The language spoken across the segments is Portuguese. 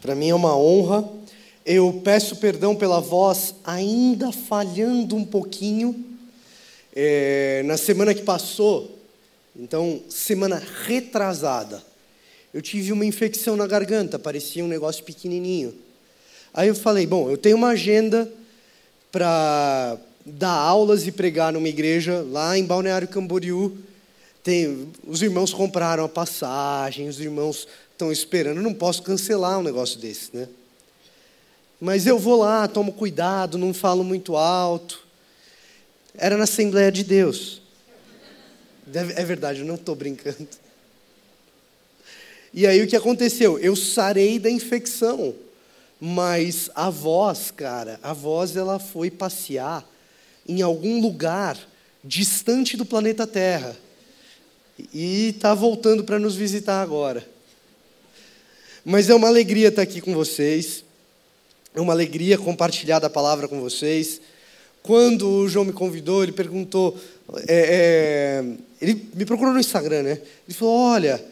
Para mim é uma honra. Eu peço perdão pela voz ainda falhando um pouquinho. É, na semana que passou, então, semana retrasada, eu tive uma infecção na garganta, parecia um negócio pequenininho. Aí eu falei: bom, eu tenho uma agenda para dar aulas e pregar numa igreja lá em Balneário Camboriú. Tem, os irmãos compraram a passagem, os irmãos estão esperando. Eu não posso cancelar um negócio desse, né? Mas eu vou lá, tomo cuidado, não falo muito alto. Era na Assembleia de Deus. É verdade, eu não estou brincando. E aí o que aconteceu? Eu sarei da infecção. Mas a voz, cara, a voz ela foi passear em algum lugar distante do planeta Terra. E está voltando para nos visitar agora. Mas é uma alegria estar aqui com vocês. É uma alegria compartilhar da palavra com vocês. Quando o João me convidou, ele perguntou. É, é, ele me procurou no Instagram, né? Ele falou: Olha,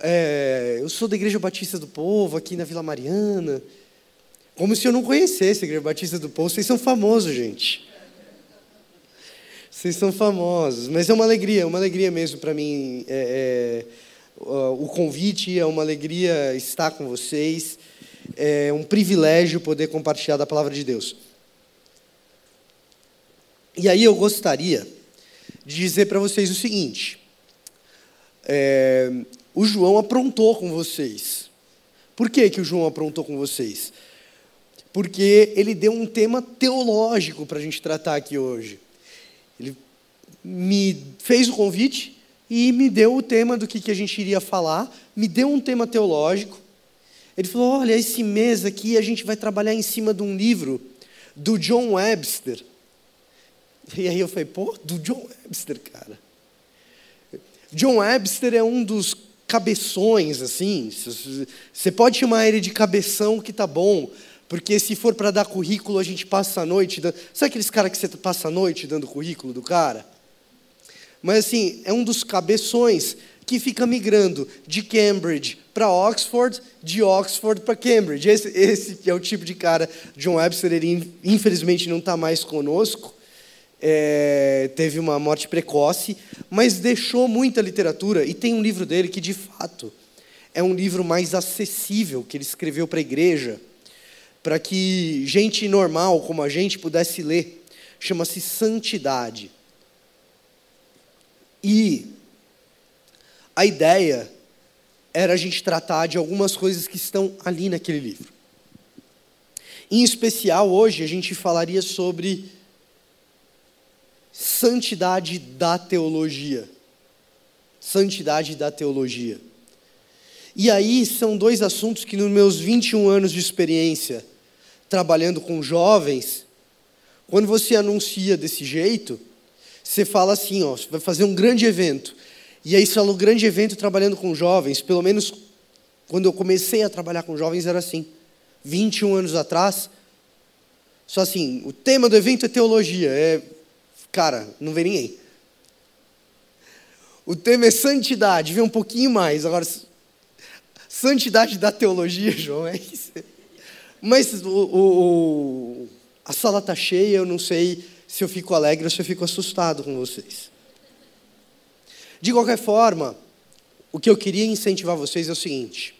é, eu sou da Igreja Batista do Povo, aqui na Vila Mariana. Como se eu não conhecesse a Igreja Batista do Povo. Vocês são famosos, gente. Vocês são famosos. Mas é uma alegria, uma alegria mesmo para mim. É, é, o convite é uma alegria estar com vocês. É um privilégio poder compartilhar da palavra de Deus. E aí eu gostaria de dizer para vocês o seguinte: é, o João aprontou com vocês. Por que, que o João aprontou com vocês? porque ele deu um tema teológico para a gente tratar aqui hoje. Ele me fez o convite e me deu o tema do que, que a gente iria falar, me deu um tema teológico. Ele falou: Olha, esse mês aqui a gente vai trabalhar em cima de um livro do John Webster. E aí eu falei: Pô, do John Webster, cara. John Webster é um dos cabeções, assim. Você pode chamar ele de cabeção que tá bom, porque se for para dar currículo, a gente passa a noite. Dando... Sabe aqueles caras que você passa a noite dando currículo do cara? Mas assim, é um dos cabeções que fica migrando de Cambridge para Oxford, de Oxford para Cambridge. Esse, esse, é o tipo de cara. John Webster, ele infelizmente não está mais conosco. É, teve uma morte precoce, mas deixou muita literatura. E tem um livro dele que, de fato, é um livro mais acessível, que ele escreveu para a igreja para que gente normal como a gente pudesse ler. Chama-se Santidade. E a ideia era a gente tratar de algumas coisas que estão ali naquele livro. Em especial, hoje, a gente falaria sobre santidade da teologia. Santidade da teologia. E aí são dois assuntos que, nos meus 21 anos de experiência, trabalhando com jovens, quando você anuncia desse jeito, você fala assim, ó, vai fazer um grande evento. E aí você fala um grande evento trabalhando com jovens, pelo menos quando eu comecei a trabalhar com jovens era assim. 21 anos atrás, só assim, o tema do evento é teologia, é cara, não vem ninguém. O tema é santidade, vem um pouquinho mais. Agora, santidade da teologia, João, é isso. Mas o, o, a sala está cheia, eu não sei se eu fico alegre ou se eu fico assustado com vocês. De qualquer forma, o que eu queria incentivar vocês é o seguinte: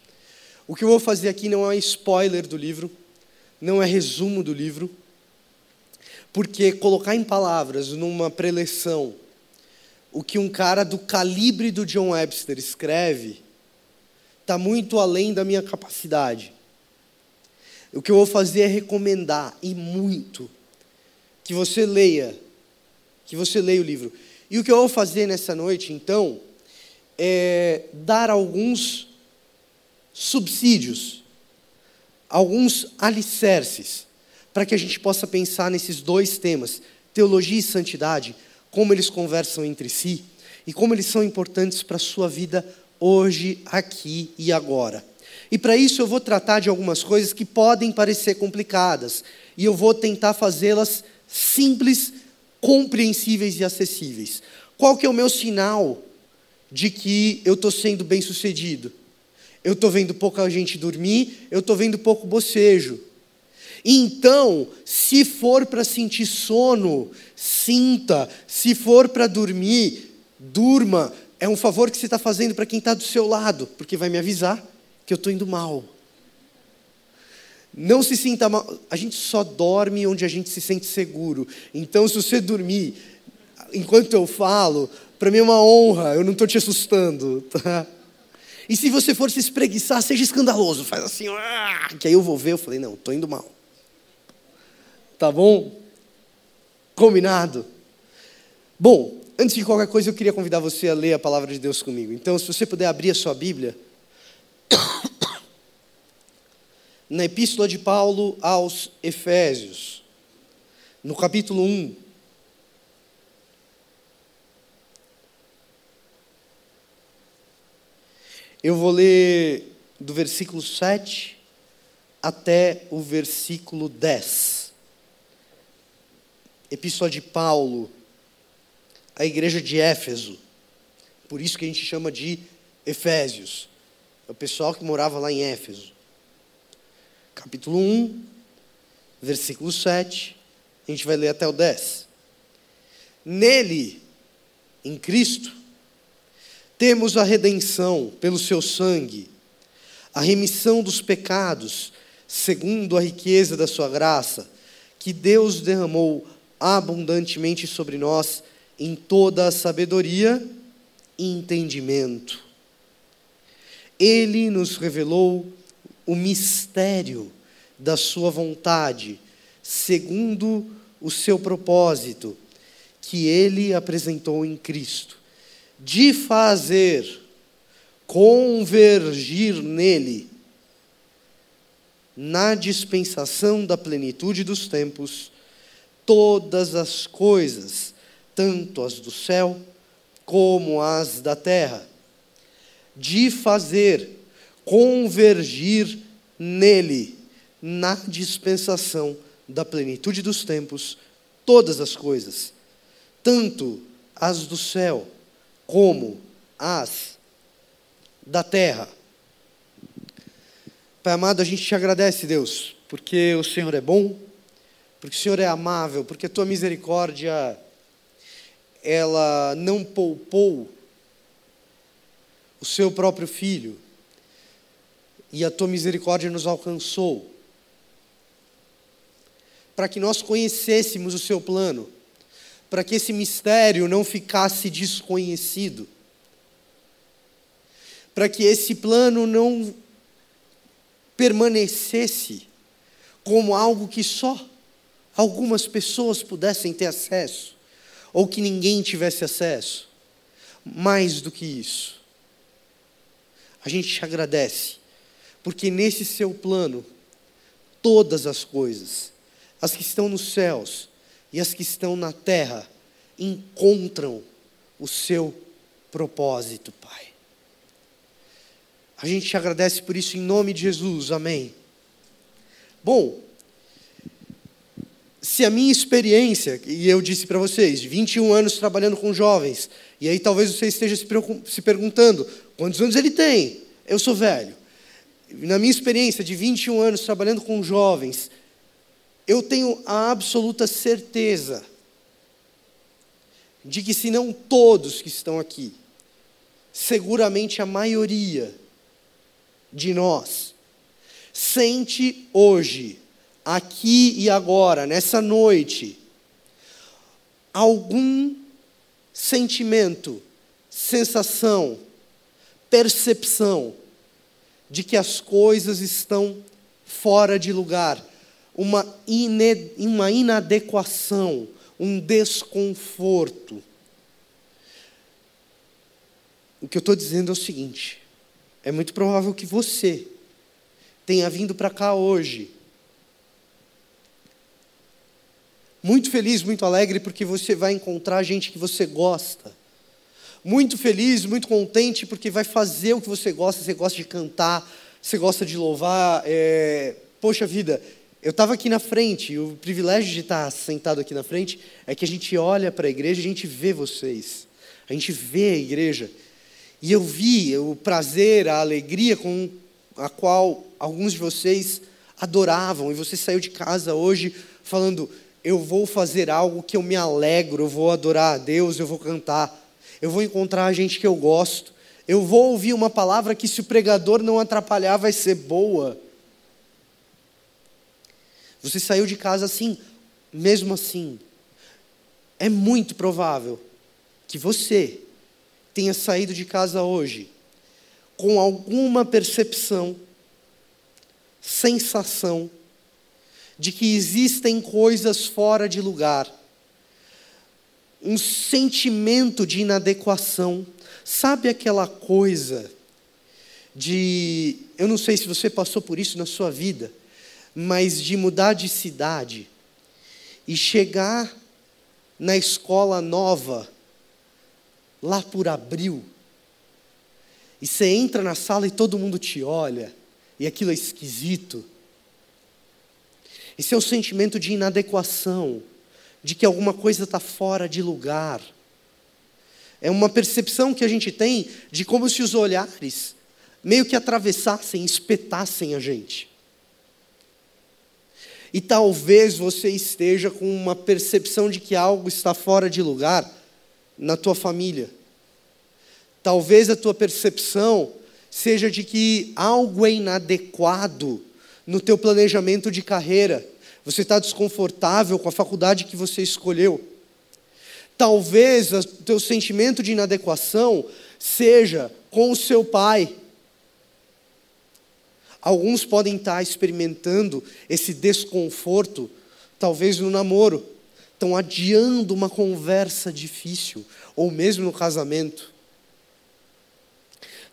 o que eu vou fazer aqui não é spoiler do livro, não é resumo do livro, porque colocar em palavras, numa preleção, o que um cara do calibre do John Webster escreve, está muito além da minha capacidade. O que eu vou fazer é recomendar, e muito, que você leia, que você leia o livro. E o que eu vou fazer nessa noite, então, é dar alguns subsídios, alguns alicerces, para que a gente possa pensar nesses dois temas, teologia e santidade, como eles conversam entre si e como eles são importantes para a sua vida hoje, aqui e agora. E para isso eu vou tratar de algumas coisas que podem parecer complicadas, e eu vou tentar fazê-las simples, compreensíveis e acessíveis. Qual que é o meu sinal de que eu estou sendo bem sucedido? eu estou vendo pouca gente dormir, eu estou vendo pouco bocejo. Então, se for para sentir sono, sinta. Se for para dormir, durma. É um favor que você está fazendo para quem está do seu lado, porque vai me avisar que eu estou indo mal. Não se sinta mal. A gente só dorme onde a gente se sente seguro. Então, se você dormir enquanto eu falo, para mim é uma honra, eu não estou te assustando. Tá? E se você for se espreguiçar, seja escandaloso, faz assim, ah, que aí eu vou ver. Eu falei, não, estou indo mal. Tá bom? Combinado? Bom, antes de qualquer coisa, eu queria convidar você a ler a palavra de Deus comigo. Então, se você puder abrir a sua Bíblia, na Epístola de Paulo aos Efésios, no capítulo 1. Eu vou ler do versículo 7 até o versículo 10. Epístola de Paulo à igreja de Éfeso. Por isso que a gente chama de Efésios. É o pessoal que morava lá em Éfeso. Capítulo 1, versículo 7. A gente vai ler até o 10. Nele, em Cristo, temos a redenção pelo seu sangue, a remissão dos pecados, segundo a riqueza da sua graça, que Deus derramou abundantemente sobre nós em toda a sabedoria e entendimento. Ele nos revelou o mistério da sua vontade, segundo o seu propósito, que ele apresentou em Cristo de fazer convergir nele, na dispensação da plenitude dos tempos, todas as coisas, tanto as do céu como as da terra, de fazer convergir nele, na dispensação da plenitude dos tempos, todas as coisas, tanto as do céu como as da terra. Pai amado, a gente te agradece, Deus, porque o Senhor é bom, porque o Senhor é amável, porque a tua misericórdia ela não poupou o seu próprio filho e a tua misericórdia nos alcançou para que nós conhecêssemos o seu plano para que esse mistério não ficasse desconhecido, para que esse plano não permanecesse como algo que só algumas pessoas pudessem ter acesso, ou que ninguém tivesse acesso. Mais do que isso, a gente te agradece, porque nesse seu plano, todas as coisas, as que estão nos céus, e as que estão na terra encontram o seu propósito, Pai. A gente te agradece por isso em nome de Jesus, amém. Bom, se a minha experiência, e eu disse para vocês, 21 anos trabalhando com jovens, e aí talvez você esteja se, se perguntando: quantos anos ele tem? Eu sou velho. Na minha experiência de 21 anos trabalhando com jovens, eu tenho a absoluta certeza de que, se não todos que estão aqui, seguramente a maioria de nós sente hoje, aqui e agora, nessa noite, algum sentimento, sensação, percepção de que as coisas estão fora de lugar uma, uma inadequação, um desconforto. O que eu estou dizendo é o seguinte: é muito provável que você tenha vindo para cá hoje, muito feliz, muito alegre, porque você vai encontrar gente que você gosta. Muito feliz, muito contente, porque vai fazer o que você gosta, você gosta de cantar, você gosta de louvar. É... Poxa vida, eu estava aqui na frente, e o privilégio de estar sentado aqui na frente é que a gente olha para a igreja, a gente vê vocês, a gente vê a igreja, E eu vi o prazer, a alegria com a qual alguns de vocês adoravam, e você saiu de casa hoje falando: eu vou fazer algo que eu me alegro, eu vou adorar a Deus, eu vou cantar, eu vou encontrar a gente que eu gosto, eu vou ouvir uma palavra que, se o pregador não atrapalhar, vai ser boa. Você saiu de casa assim, mesmo assim, é muito provável que você tenha saído de casa hoje com alguma percepção, sensação de que existem coisas fora de lugar, um sentimento de inadequação. Sabe aquela coisa de. Eu não sei se você passou por isso na sua vida, mas de mudar de cidade e chegar na escola nova lá por abril, e você entra na sala e todo mundo te olha, e aquilo é esquisito. Esse é o sentimento de inadequação, de que alguma coisa está fora de lugar. É uma percepção que a gente tem de como se os olhares meio que atravessassem, espetassem a gente. E talvez você esteja com uma percepção de que algo está fora de lugar na tua família. Talvez a tua percepção seja de que algo é inadequado no teu planejamento de carreira. Você está desconfortável com a faculdade que você escolheu. Talvez o teu sentimento de inadequação seja com o seu pai. Alguns podem estar experimentando esse desconforto, talvez no namoro, estão adiando uma conversa difícil, ou mesmo no casamento.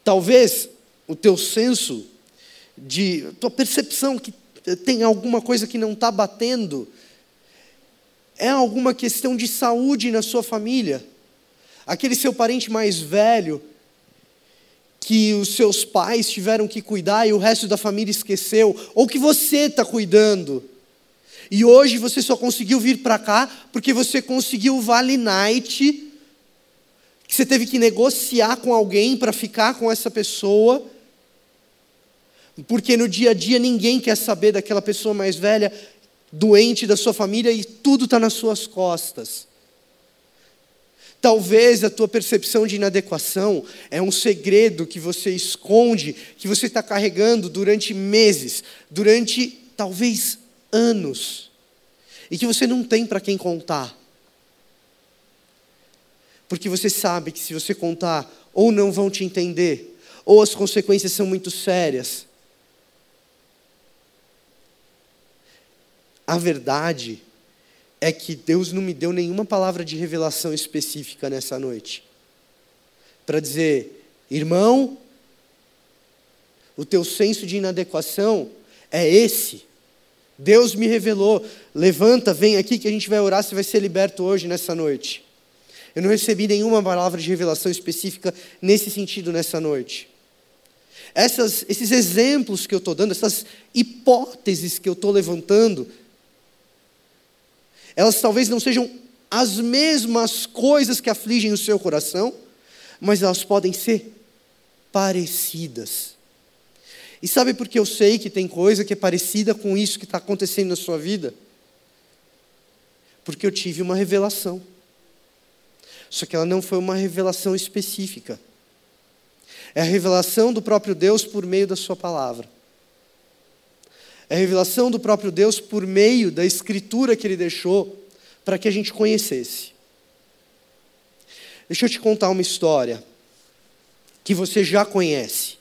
Talvez o teu senso de, tua percepção que tem alguma coisa que não está batendo, é alguma questão de saúde na sua família. Aquele seu parente mais velho, que os seus pais tiveram que cuidar e o resto da família esqueceu, ou que você está cuidando. E hoje você só conseguiu vir para cá porque você conseguiu o Vale Night, que você teve que negociar com alguém para ficar com essa pessoa. Porque no dia a dia ninguém quer saber daquela pessoa mais velha, doente da sua família e tudo está nas suas costas. Talvez a tua percepção de inadequação é um segredo que você esconde, que você está carregando durante meses, durante talvez anos, e que você não tem para quem contar. Porque você sabe que se você contar, ou não vão te entender, ou as consequências são muito sérias. A verdade é que Deus não me deu nenhuma palavra de revelação específica nessa noite. Para dizer, irmão, o teu senso de inadequação é esse. Deus me revelou. Levanta, vem aqui que a gente vai orar, você vai ser liberto hoje, nessa noite. Eu não recebi nenhuma palavra de revelação específica nesse sentido nessa noite. Essas, esses exemplos que eu estou dando, essas hipóteses que eu estou levantando, elas talvez não sejam as mesmas coisas que afligem o seu coração, mas elas podem ser parecidas. E sabe por que eu sei que tem coisa que é parecida com isso que está acontecendo na sua vida? Porque eu tive uma revelação. Só que ela não foi uma revelação específica. É a revelação do próprio Deus por meio da Sua palavra. É revelação do próprio Deus por meio da escritura que Ele deixou para que a gente conhecesse. Deixa eu te contar uma história que você já conhece.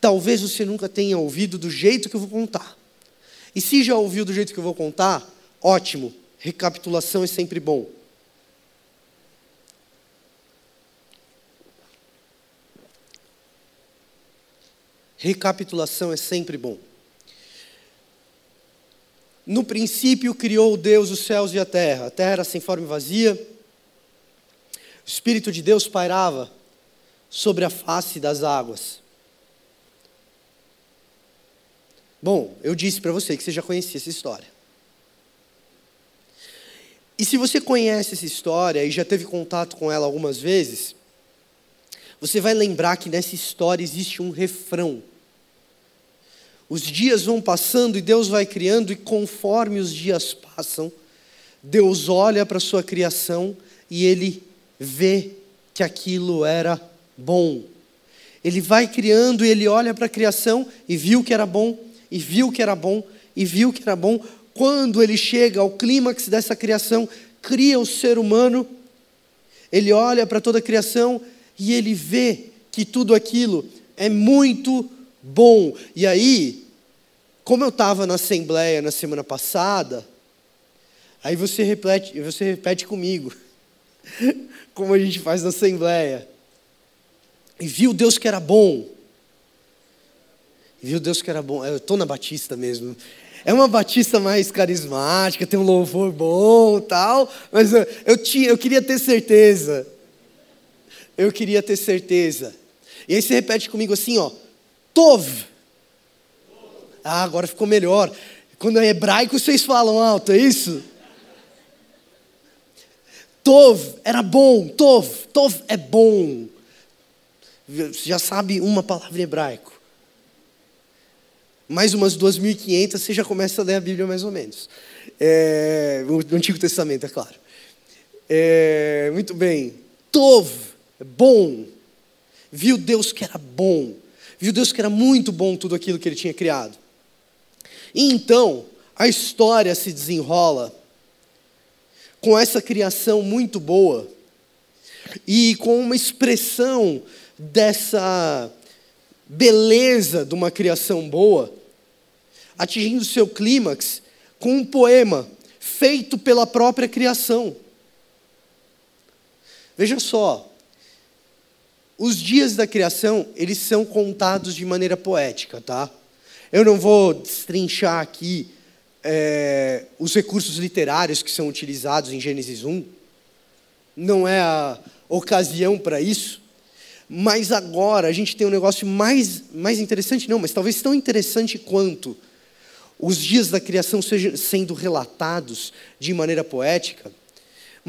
Talvez você nunca tenha ouvido do jeito que eu vou contar. E se já ouviu do jeito que eu vou contar, ótimo, recapitulação é sempre bom. Recapitulação é sempre bom. No princípio criou Deus os céus e a terra. A terra era sem forma e vazia. O Espírito de Deus pairava sobre a face das águas. Bom, eu disse para você que você já conhecia essa história. E se você conhece essa história e já teve contato com ela algumas vezes, você vai lembrar que nessa história existe um refrão. Os dias vão passando e Deus vai criando, e conforme os dias passam, Deus olha para a sua criação e ele vê que aquilo era bom. Ele vai criando e ele olha para a criação e viu que era bom, e viu que era bom, e viu que era bom. Quando ele chega ao clímax dessa criação, cria o ser humano, ele olha para toda a criação e ele vê que tudo aquilo é muito bom. E aí, como eu estava na assembleia na semana passada, aí você repete, você repete comigo, como a gente faz na assembleia. E viu Deus que era bom. Viu Deus que era bom. Eu estou na Batista mesmo. É uma Batista mais carismática, tem um louvor bom tal, mas eu, eu, tinha, eu queria ter certeza. Eu queria ter certeza. E aí você repete comigo assim, ó. Tov. Ah, agora ficou melhor. Quando é hebraico, vocês falam alto, é isso? Tov era bom, Tov, Tov é bom. Você já sabe uma palavra em hebraico. Mais umas 2.500, você já começa a ler a Bíblia mais ou menos. É, o Antigo Testamento, é claro. É, muito bem. Tov, bom. Viu Deus que era bom. Viu Deus que era muito bom tudo aquilo que ele tinha criado. E então, a história se desenrola com essa criação muito boa e com uma expressão dessa beleza de uma criação boa, atingindo seu clímax com um poema feito pela própria criação. Veja só, os dias da criação, eles são contados de maneira poética, tá? Eu não vou destrinchar aqui é, os recursos literários que são utilizados em Gênesis 1, não é a ocasião para isso, mas agora a gente tem um negócio mais, mais interessante, não, mas talvez tão interessante quanto os dias da criação sejam sendo relatados de maneira poética,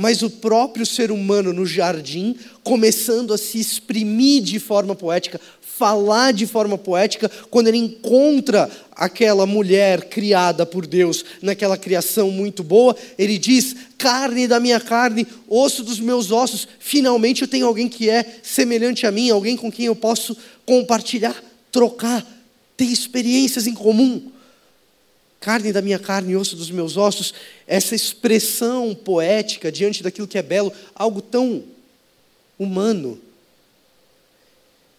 mas o próprio ser humano no jardim começando a se exprimir de forma poética, falar de forma poética quando ele encontra aquela mulher criada por Deus naquela criação muito boa. Ele diz: carne da minha carne, osso dos meus ossos. Finalmente eu tenho alguém que é semelhante a mim, alguém com quem eu posso compartilhar, trocar, ter experiências em comum. Carne da minha carne, osso dos meus ossos, essa expressão poética diante daquilo que é belo, algo tão humano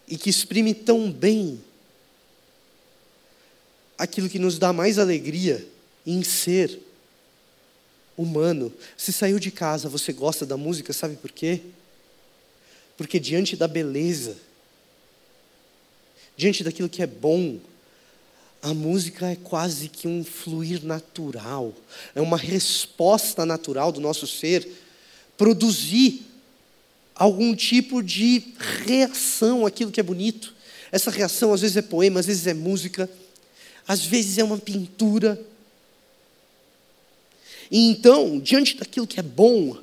e que exprime tão bem aquilo que nos dá mais alegria em ser humano. Você saiu de casa, você gosta da música, sabe por quê? Porque diante da beleza, diante daquilo que é bom, a música é quase que um fluir natural, é uma resposta natural do nosso ser produzir algum tipo de reação àquilo que é bonito. Essa reação às vezes é poema, às vezes é música, às vezes é uma pintura. E então, diante daquilo que é bom,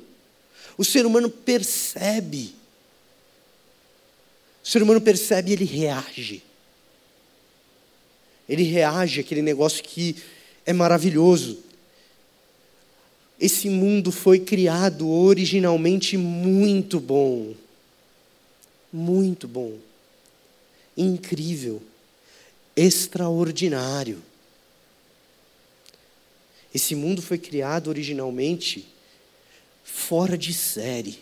o ser humano percebe. O ser humano percebe e ele reage. Ele reage àquele negócio que é maravilhoso. Esse mundo foi criado originalmente muito bom. Muito bom. Incrível. Extraordinário. Esse mundo foi criado originalmente fora de série.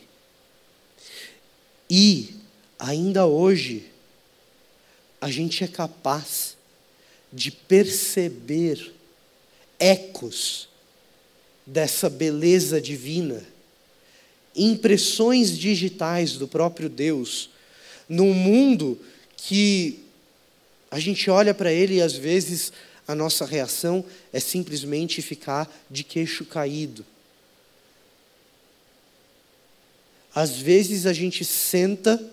E, ainda hoje, a gente é capaz de perceber ecos dessa beleza divina, impressões digitais do próprio Deus, num mundo que a gente olha para ele e às vezes a nossa reação é simplesmente ficar de queixo caído. Às vezes a gente senta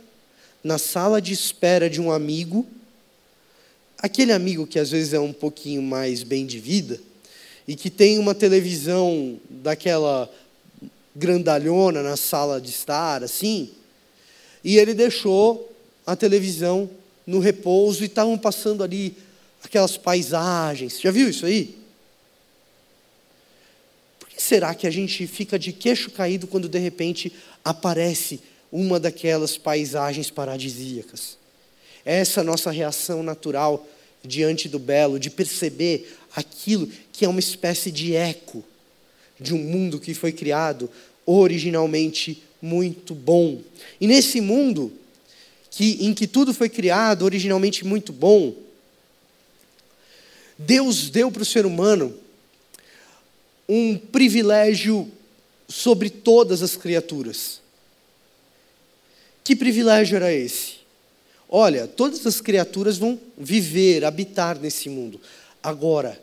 na sala de espera de um amigo, aquele amigo que às vezes é um pouquinho mais bem de vida, e que tem uma televisão daquela grandalhona na sala de estar, assim, e ele deixou a televisão no repouso e estavam passando ali aquelas paisagens. Já viu isso aí? Por que será que a gente fica de queixo caído quando de repente aparece uma daquelas paisagens paradisíacas? Essa é nossa reação natural diante do belo, de perceber aquilo que é uma espécie de eco de um mundo que foi criado originalmente muito bom. E nesse mundo que, em que tudo foi criado originalmente muito bom, Deus deu para o ser humano um privilégio sobre todas as criaturas. Que privilégio era esse? Olha, todas as criaturas vão viver, habitar nesse mundo. Agora,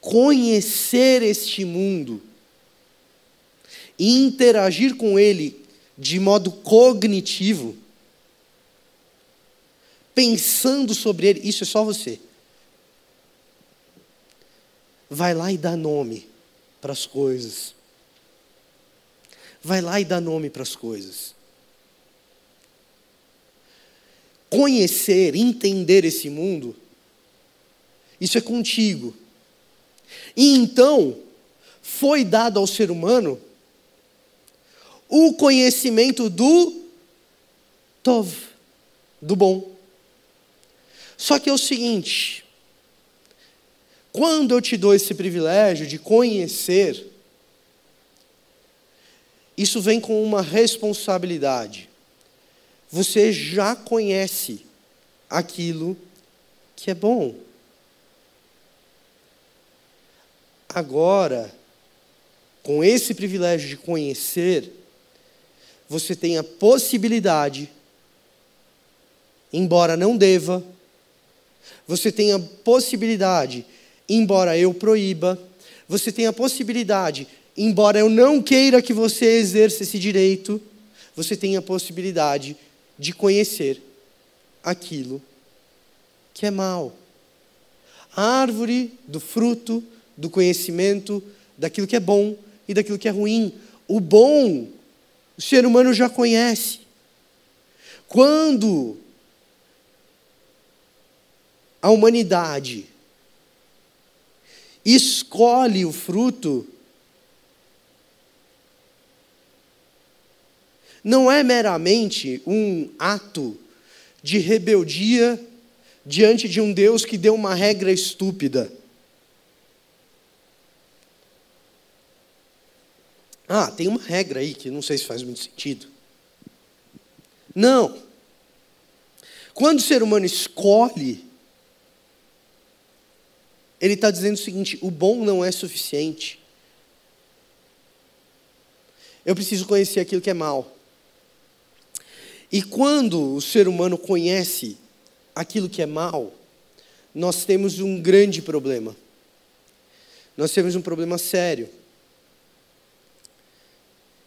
conhecer este mundo e interagir com ele de modo cognitivo, pensando sobre ele, isso é só você. Vai lá e dá nome para as coisas. Vai lá e dá nome para as coisas. Conhecer, entender esse mundo, isso é contigo. E então, foi dado ao ser humano o conhecimento do Tov, do bom. Só que é o seguinte: quando eu te dou esse privilégio de conhecer, isso vem com uma responsabilidade. Você já conhece aquilo que é bom. Agora, com esse privilégio de conhecer, você tem a possibilidade, embora não deva, você tem a possibilidade, embora eu proíba, você tem a possibilidade, embora eu não queira que você exerça esse direito, você tem a possibilidade de conhecer aquilo que é mal. A árvore do fruto do conhecimento daquilo que é bom e daquilo que é ruim. O bom, o ser humano já conhece. Quando a humanidade escolhe o fruto, não é meramente um ato de rebeldia diante de um Deus que deu uma regra estúpida. Ah, tem uma regra aí que não sei se faz muito sentido. Não. Quando o ser humano escolhe, ele está dizendo o seguinte: o bom não é suficiente. Eu preciso conhecer aquilo que é mal. E quando o ser humano conhece aquilo que é mal, nós temos um grande problema. Nós temos um problema sério.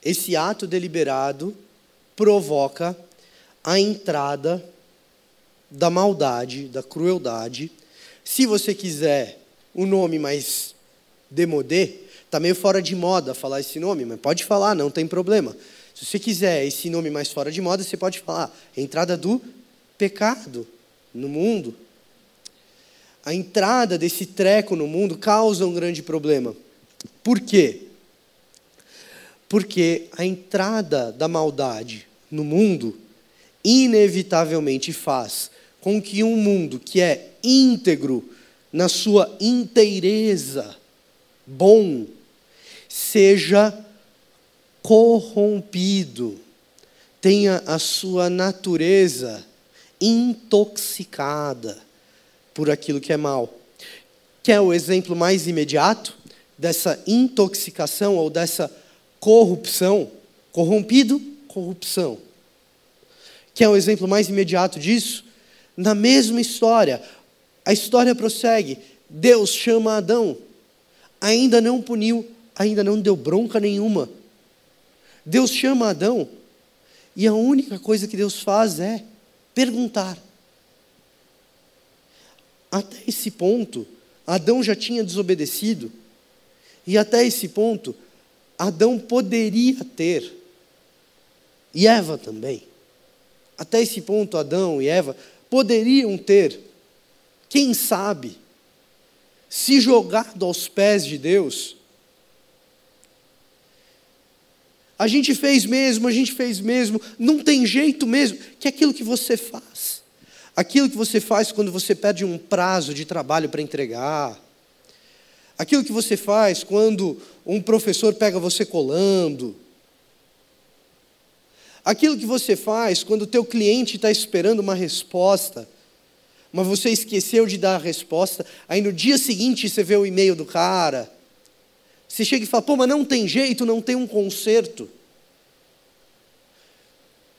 Esse ato deliberado provoca a entrada da maldade, da crueldade. Se você quiser um nome mais demodé, está meio fora de moda falar esse nome, mas pode falar, não tem problema. Se você quiser esse nome mais fora de moda, você pode falar entrada do pecado no mundo. A entrada desse treco no mundo causa um grande problema. Por quê? Porque a entrada da maldade no mundo inevitavelmente faz com que um mundo que é íntegro na sua inteireza, bom, seja corrompido, tenha a sua natureza intoxicada por aquilo que é mal. Quer o exemplo mais imediato dessa intoxicação ou dessa corrupção, corrompido, corrupção. Que é o exemplo mais imediato disso? Na mesma história, a história prossegue. Deus chama Adão, ainda não puniu, ainda não deu bronca nenhuma. Deus chama Adão, e a única coisa que Deus faz é perguntar. Até esse ponto, Adão já tinha desobedecido, e até esse ponto, Adão poderia ter, e Eva também, até esse ponto, Adão e Eva poderiam ter, quem sabe, se jogado aos pés de Deus. A gente fez mesmo, a gente fez mesmo, não tem jeito mesmo, que é aquilo que você faz. Aquilo que você faz quando você perde um prazo de trabalho para entregar. Aquilo que você faz quando um professor pega você colando. Aquilo que você faz quando o teu cliente está esperando uma resposta, mas você esqueceu de dar a resposta, aí no dia seguinte você vê o e-mail do cara. Você chega e fala, pô, mas não tem jeito, não tem um conserto.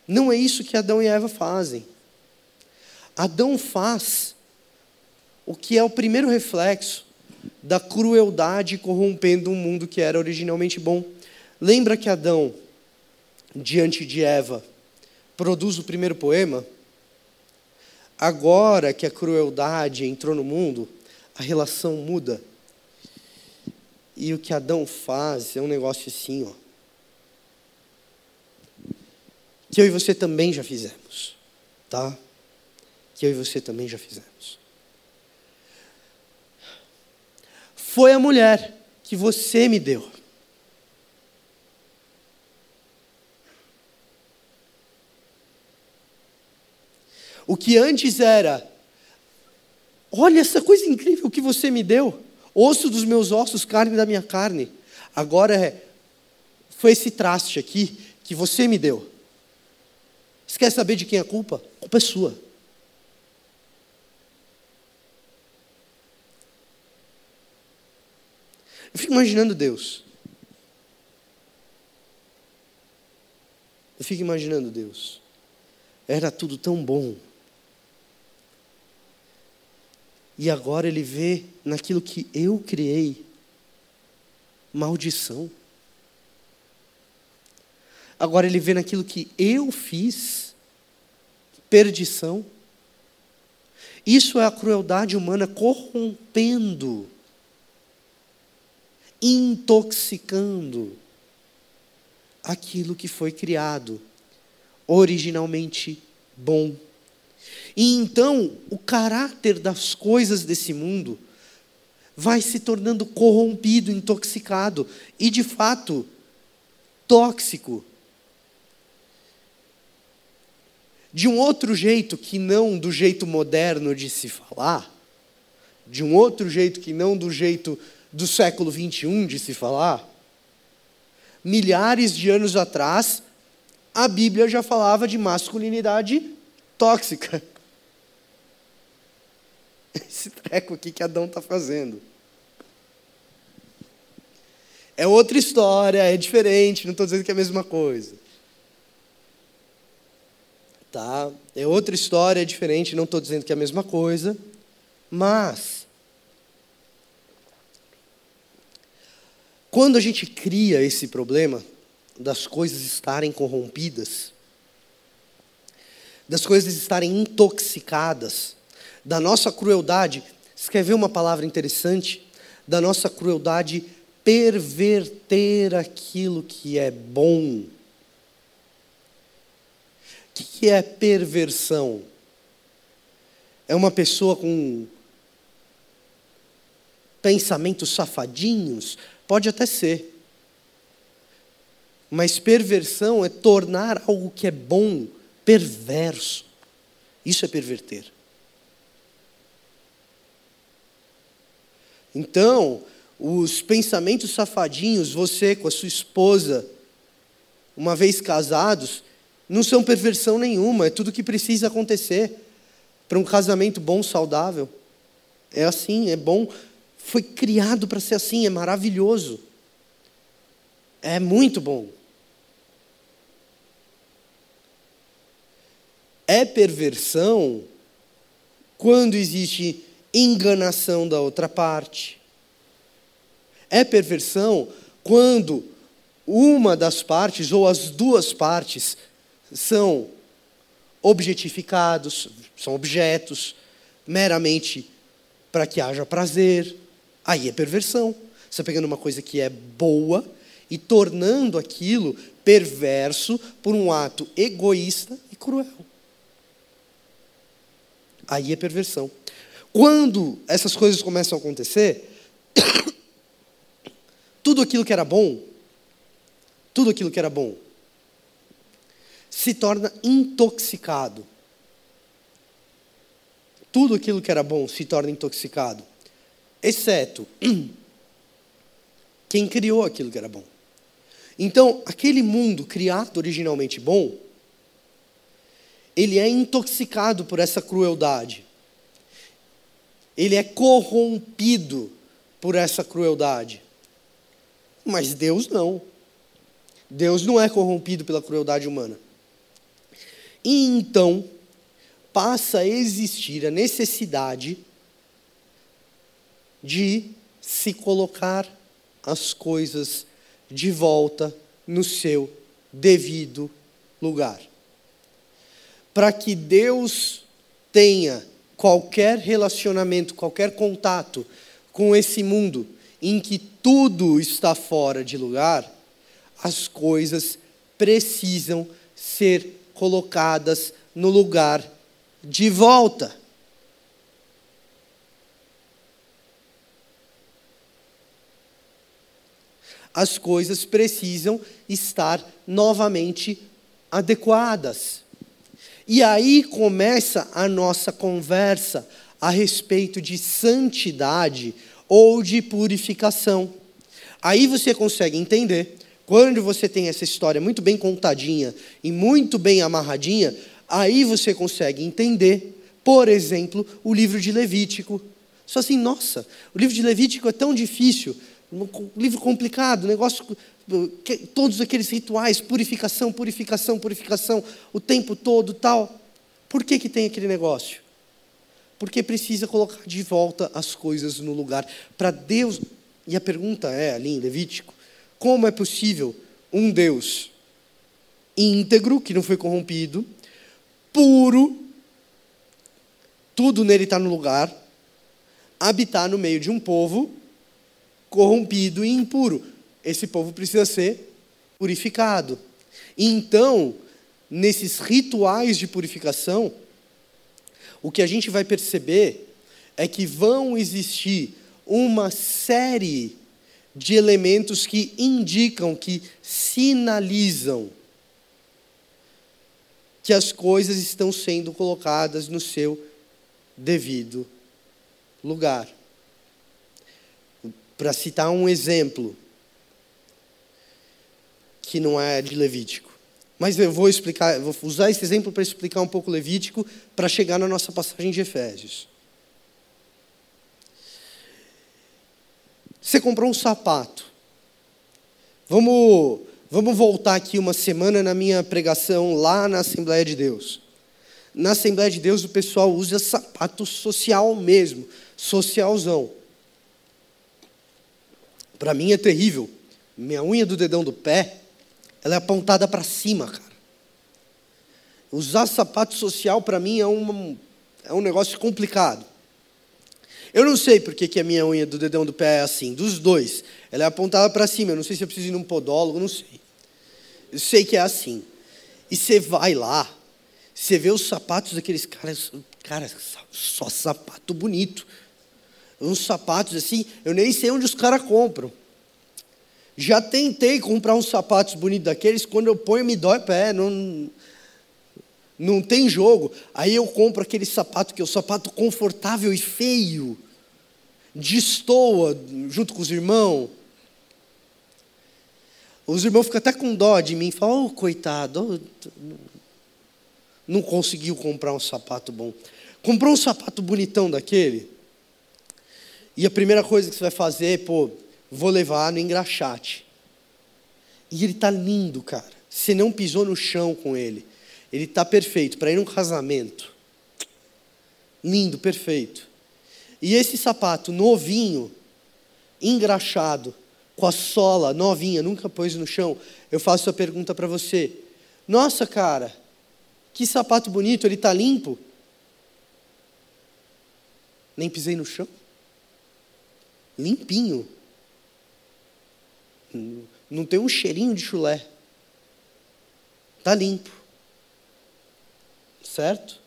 Não é isso que Adão e Eva fazem. Adão faz o que é o primeiro reflexo da crueldade corrompendo um mundo que era originalmente bom. Lembra que Adão, diante de Eva, produz o primeiro poema? Agora que a crueldade entrou no mundo, a relação muda. E o que Adão faz é um negócio assim, ó. Que eu e você também já fizemos, tá? Que eu e você também já fizemos. Foi a mulher que você me deu. O que antes era, olha essa coisa incrível que você me deu, osso dos meus ossos, carne da minha carne. Agora é, foi esse traste aqui que você me deu. Você quer saber de quem é a culpa? A culpa é sua. Eu fico imaginando Deus. Eu fico imaginando Deus. Era tudo tão bom. E agora ele vê naquilo que eu criei maldição. Agora ele vê naquilo que eu fiz perdição. Isso é a crueldade humana corrompendo, intoxicando aquilo que foi criado originalmente bom. E então o caráter das coisas desse mundo vai se tornando corrompido, intoxicado e de fato tóxico. De um outro jeito que não do jeito moderno de se falar, de um outro jeito que não do jeito do século 21 de se falar, milhares de anos atrás, a Bíblia já falava de masculinidade tóxica. Esse treco aqui que Adão está fazendo. É outra história, é diferente, não estou dizendo que é a mesma coisa. Tá? É outra história, é diferente, não estou dizendo que é a mesma coisa. Mas, quando a gente cria esse problema das coisas estarem corrompidas, das coisas estarem intoxicadas, da nossa crueldade, escreveu uma palavra interessante, da nossa crueldade perverter aquilo que é bom. O que é perversão? É uma pessoa com pensamentos safadinhos? Pode até ser. Mas perversão é tornar algo que é bom perverso. Isso é perverter. Então, os pensamentos safadinhos, você com a sua esposa, uma vez casados, não são perversão nenhuma, é tudo que precisa acontecer para um casamento bom, saudável. É assim, é bom, foi criado para ser assim, é maravilhoso. É muito bom. É perversão quando existe enganação da outra parte. É perversão quando uma das partes ou as duas partes são objetificados, são objetos meramente para que haja prazer. Aí é perversão. Você está pegando uma coisa que é boa e tornando aquilo perverso por um ato egoísta e cruel. Aí é perversão. Quando essas coisas começam a acontecer, tudo aquilo que era bom, tudo aquilo que era bom, se torna intoxicado. Tudo aquilo que era bom se torna intoxicado, exceto quem criou aquilo que era bom. Então, aquele mundo criado originalmente bom, ele é intoxicado por essa crueldade. Ele é corrompido por essa crueldade. Mas Deus não. Deus não é corrompido pela crueldade humana. E então passa a existir a necessidade de se colocar as coisas de volta no seu devido lugar. Para que Deus tenha qualquer relacionamento, qualquer contato com esse mundo em que tudo está fora de lugar, as coisas precisam ser colocadas no lugar de volta. As coisas precisam estar novamente adequadas. E aí começa a nossa conversa a respeito de santidade ou de purificação. Aí você consegue entender, quando você tem essa história muito bem contadinha e muito bem amarradinha, aí você consegue entender, por exemplo, o livro de Levítico. Só assim, nossa, o livro de Levítico é tão difícil, um livro complicado, negócio, todos aqueles rituais, purificação, purificação, purificação, o tempo todo, tal. Por que que tem aquele negócio? Porque precisa colocar de volta as coisas no lugar. Para Deus, e a pergunta é ali em Levítico: como é possível um Deus íntegro, que não foi corrompido, puro, tudo nele está no lugar, habitar no meio de um povo corrompido e impuro? Esse povo precisa ser purificado. Então, nesses rituais de purificação, o que a gente vai perceber é que vão existir uma série de elementos que indicam, que sinalizam que as coisas estão sendo colocadas no seu devido lugar. Para citar um exemplo, que não é de Levítico. Mas eu vou explicar, vou usar esse exemplo para explicar um pouco Levítico para chegar na nossa passagem de Efésios. Você comprou um sapato. Vamos, vamos voltar aqui uma semana na minha pregação lá na Assembleia de Deus. Na Assembleia de Deus o pessoal usa sapato social mesmo, socialzão. Para mim é terrível. Minha unha do dedão do pé ela é apontada para cima, cara. Usar sapato social para mim é um, é um negócio complicado. Eu não sei porque que a minha unha do dedão do pé é assim, dos dois. Ela é apontada para cima. Eu não sei se eu preciso ir num podólogo, não sei. Eu sei que é assim. E você vai lá, você vê os sapatos daqueles caras, cara, só sapato bonito. Uns sapatos assim, eu nem sei onde os caras compram. Já tentei comprar uns sapatos bonitos daqueles, quando eu ponho me dói pé, não, não tem jogo. Aí eu compro aquele sapato que é o sapato confortável e feio, destoa junto com os irmãos. Os irmãos ficam até com dó de mim, falam, oh, coitado, não conseguiu comprar um sapato bom. Comprou um sapato bonitão daquele, e a primeira coisa que você vai fazer, pô, vou levar no engraxate. E ele está lindo, cara. Você não pisou no chão com ele. Ele está perfeito para ir num casamento. Lindo, perfeito. E esse sapato novinho, engraxado, com a sola novinha, nunca pôs no chão. Eu faço a pergunta para você: Nossa, cara, que sapato bonito, ele está limpo? Nem pisei no chão. Limpinho. Não tem um cheirinho de chulé. Está limpo. Certo?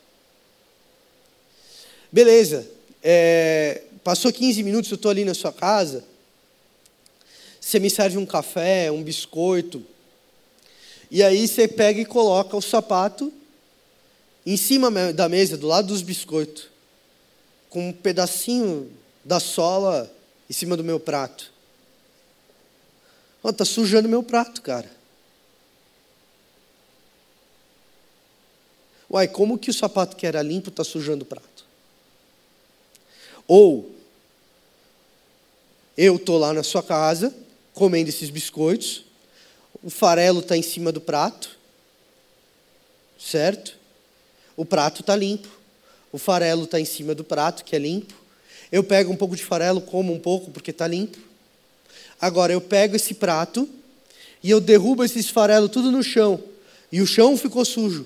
Beleza, é, passou 15 minutos, eu estou ali na sua casa, você me serve um café, um biscoito, e aí você pega e coloca o sapato em cima da mesa, do lado dos biscoitos, com um pedacinho da sola em cima do meu prato. Oh, tá sujando meu prato, cara. Uai, como que o sapato que era limpo está sujando o prato? Ou eu estou lá na sua casa, comendo esses biscoitos, o farelo está em cima do prato, certo? O prato está limpo, o farelo está em cima do prato, que é limpo. Eu pego um pouco de farelo, como um pouco, porque está limpo. Agora, eu pego esse prato e eu derrubo esses farelos tudo no chão. E o chão ficou sujo.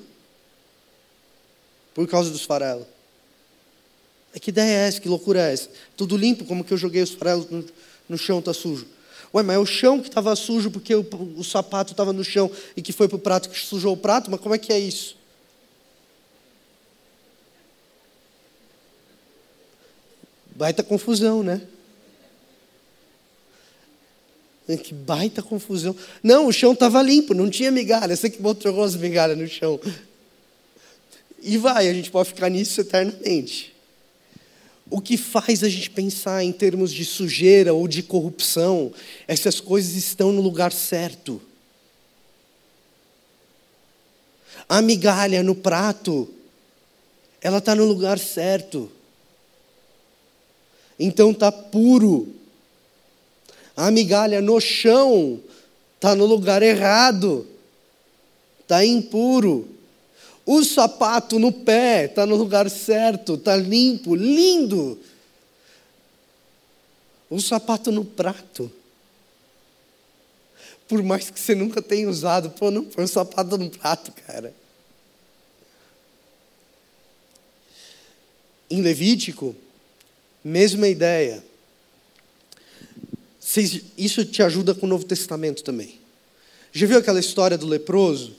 Por causa dos farelos. É que ideia é essa? Que loucura é essa? Tudo limpo, como que eu joguei os farelos no, no chão, está sujo. Ué, mas é o chão que estava sujo porque o, o sapato estava no chão e que foi para o prato que sujou o prato? Mas como é que é isso? Baita confusão, né? Que baita confusão. Não, o chão estava limpo, não tinha migalha. Você que botou as migalhas no chão. E vai, a gente pode ficar nisso eternamente. O que faz a gente pensar em termos de sujeira ou de corrupção, essas coisas estão no lugar certo. A migalha no prato, ela está no lugar certo. Então está puro a migalha no chão está no lugar errado, está impuro. O sapato no pé está no lugar certo, está limpo, lindo. O sapato no prato. Por mais que você nunca tenha usado, pô, não põe o sapato no prato, cara. Em Levítico, mesma ideia isso te ajuda com o Novo Testamento também. Já viu aquela história do leproso?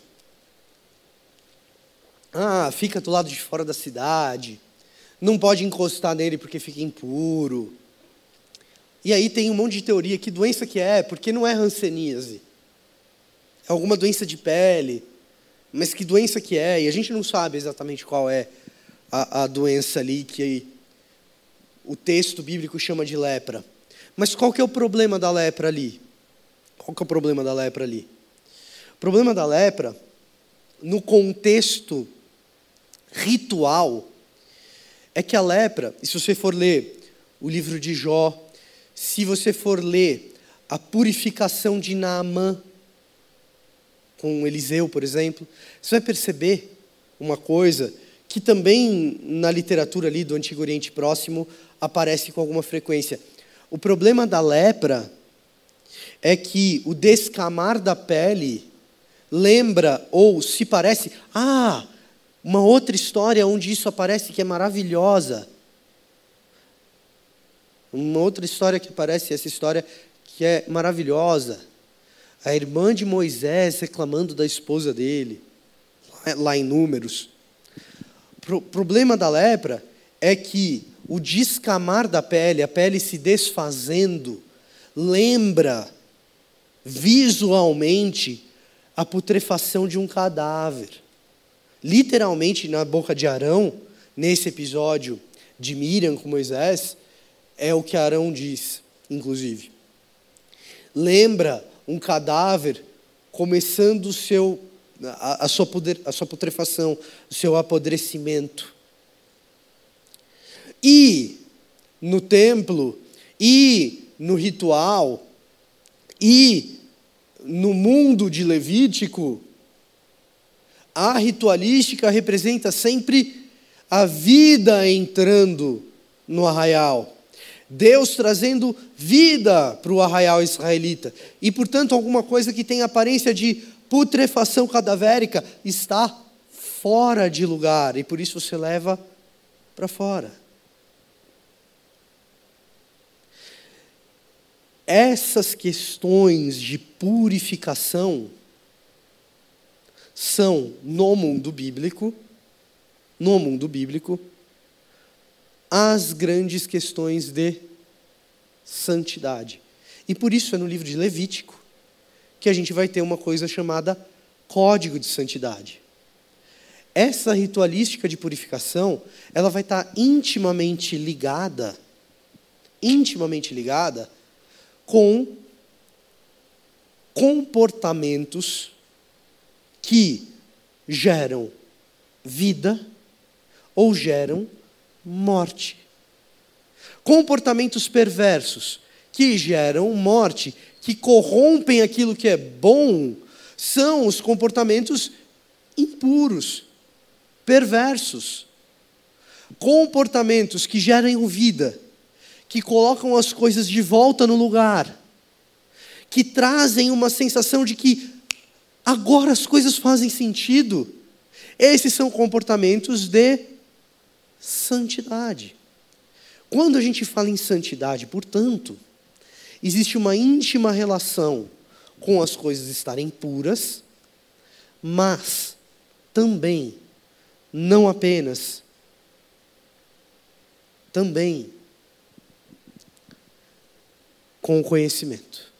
Ah, fica do lado de fora da cidade, não pode encostar nele porque fica impuro. E aí tem um monte de teoria, que doença que é, porque não é ranceníase. É alguma doença de pele, mas que doença que é, e a gente não sabe exatamente qual é a, a doença ali que o texto bíblico chama de lepra. Mas qual que é o problema da lepra ali? Qual que é o problema da lepra ali? O problema da lepra, no contexto ritual, é que a lepra, e se você for ler o livro de Jó, se você for ler a purificação de Naamã, com Eliseu, por exemplo, você vai perceber uma coisa que também na literatura ali do Antigo Oriente Próximo aparece com alguma frequência. O problema da lepra é que o descamar da pele lembra ou se parece. Ah, uma outra história onde isso aparece que é maravilhosa. Uma outra história que aparece, essa história que é maravilhosa. A irmã de Moisés reclamando da esposa dele, lá em Números. O problema da lepra é que o descamar da pele, a pele se desfazendo, lembra visualmente a putrefação de um cadáver. Literalmente, na boca de Arão, nesse episódio de Miriam com Moisés, é o que Arão diz, inclusive. Lembra um cadáver começando o seu, a, a, sua, a sua putrefação, o seu apodrecimento. E no templo, e no ritual, e no mundo de Levítico, a ritualística representa sempre a vida entrando no arraial. Deus trazendo vida para o arraial israelita. E, portanto, alguma coisa que tem aparência de putrefação cadavérica está fora de lugar. E por isso você leva para fora. Essas questões de purificação são, no mundo bíblico, no mundo bíblico, as grandes questões de santidade. E por isso é no livro de Levítico que a gente vai ter uma coisa chamada código de santidade. Essa ritualística de purificação, ela vai estar intimamente ligada, intimamente ligada com comportamentos que geram vida ou geram morte. Comportamentos perversos que geram morte, que corrompem aquilo que é bom, são os comportamentos impuros, perversos. Comportamentos que geram vida, que colocam as coisas de volta no lugar, que trazem uma sensação de que agora as coisas fazem sentido. Esses são comportamentos de santidade. Quando a gente fala em santidade, portanto, existe uma íntima relação com as coisas estarem puras, mas também, não apenas, também com o conhecimento.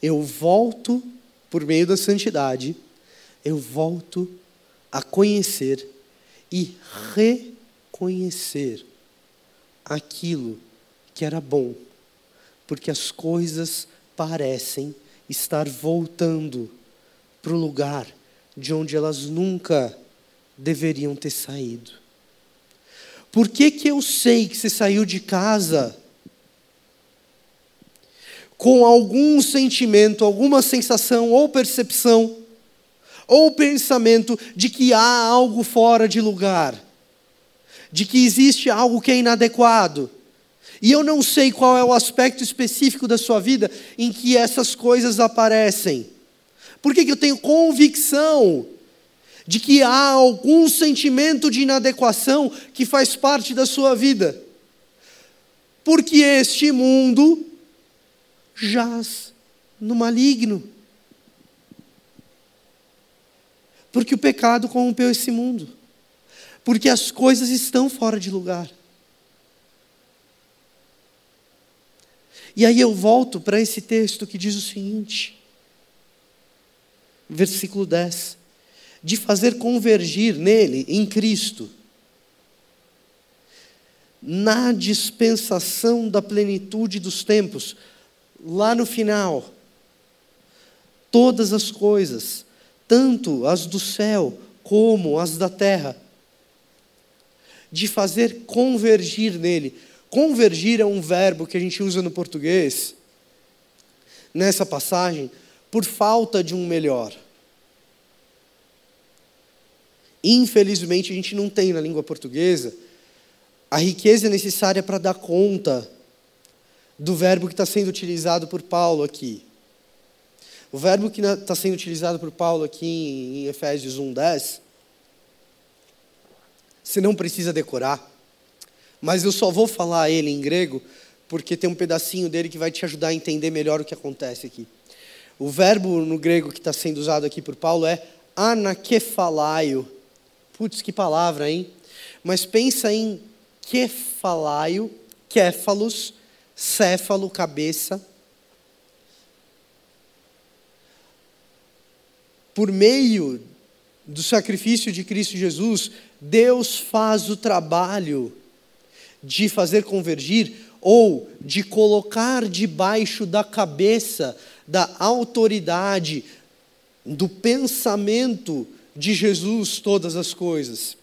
Eu volto, por meio da santidade, eu volto a conhecer e reconhecer aquilo que era bom, porque as coisas parecem estar voltando para o lugar de onde elas nunca deveriam ter saído. Por que, que eu sei que você saiu de casa com algum sentimento, alguma sensação ou percepção ou pensamento de que há algo fora de lugar, de que existe algo que é inadequado. E eu não sei qual é o aspecto específico da sua vida em que essas coisas aparecem. Por que, que eu tenho convicção de que há algum sentimento de inadequação que faz parte da sua vida? Porque este mundo jaz no maligno. Porque o pecado corrompeu esse mundo. Porque as coisas estão fora de lugar. E aí eu volto para esse texto que diz o seguinte, versículo 10: de fazer convergir nele, em Cristo, na dispensação da plenitude dos tempos, lá no final, todas as coisas tanto as do céu como as da terra, de fazer convergir nele. Convergir é um verbo que a gente usa no português, nessa passagem, por falta de um melhor. Infelizmente, a gente não tem na língua portuguesa a riqueza necessária para dar conta do verbo que está sendo utilizado por Paulo aqui. O verbo que está sendo utilizado por Paulo aqui em Efésios 1,10, você não precisa decorar, mas eu só vou falar ele em grego, porque tem um pedacinho dele que vai te ajudar a entender melhor o que acontece aqui. O verbo no grego que está sendo usado aqui por Paulo é anakefalaio. Putz, que palavra, hein? Mas pensa em kefalaio, kéfalos, céfalo, cabeça por meio do sacrifício de Cristo Jesus, Deus faz o trabalho de fazer convergir ou de colocar debaixo da cabeça, da autoridade, do pensamento de Jesus todas as coisas.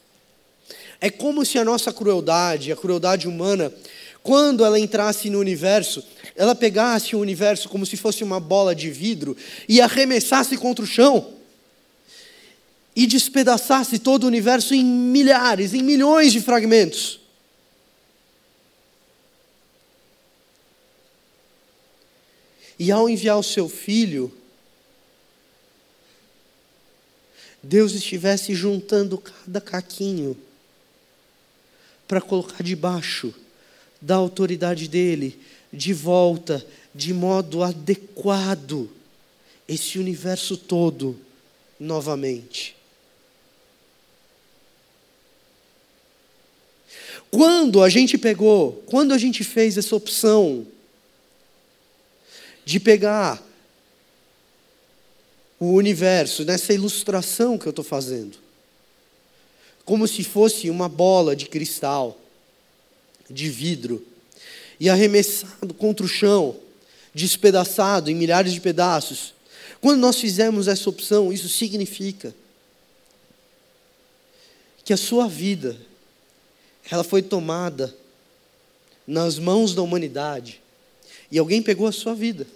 É como se a nossa crueldade, a crueldade humana, quando ela entrasse no universo, ela pegasse o universo como se fosse uma bola de vidro e arremessasse contra o chão e despedaçasse todo o universo em milhares, em milhões de fragmentos. E ao enviar o seu filho, Deus estivesse juntando cada caquinho para colocar debaixo da autoridade dele, de volta, de modo adequado, esse universo todo novamente. Quando a gente pegou, quando a gente fez essa opção de pegar o universo nessa ilustração que eu estou fazendo, como se fosse uma bola de cristal, de vidro, e arremessado contra o chão, despedaçado em milhares de pedaços. Quando nós fizemos essa opção, isso significa que a sua vida ela foi tomada nas mãos da humanidade e alguém pegou a sua vida.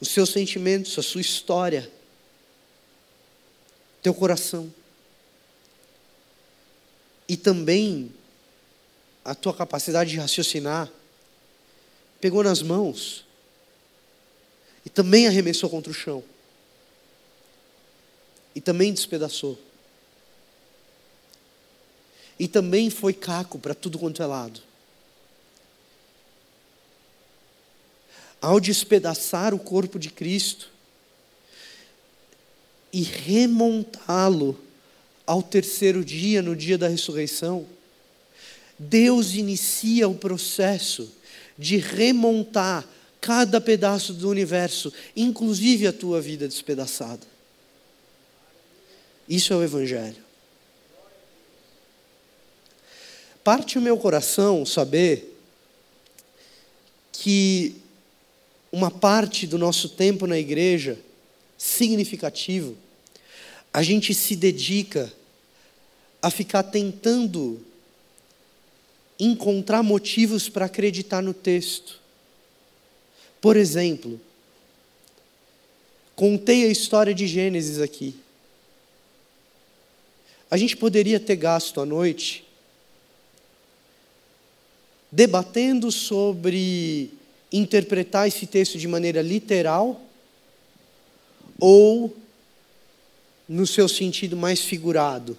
Os seus sentimentos, a sua história, teu coração. E também a tua capacidade de raciocinar, pegou nas mãos e também arremessou contra o chão. E também despedaçou. E também foi caco para tudo quanto é lado. Ao despedaçar o corpo de Cristo e remontá-lo ao terceiro dia, no dia da ressurreição, Deus inicia o processo de remontar cada pedaço do universo, inclusive a tua vida despedaçada. Isso é o Evangelho. Parte o meu coração saber que uma parte do nosso tempo na igreja, significativo, a gente se dedica a ficar tentando encontrar motivos para acreditar no texto. Por exemplo, contei a história de Gênesis aqui. A gente poderia ter gasto a noite debatendo sobre interpretar esse texto de maneira literal ou no seu sentido mais figurado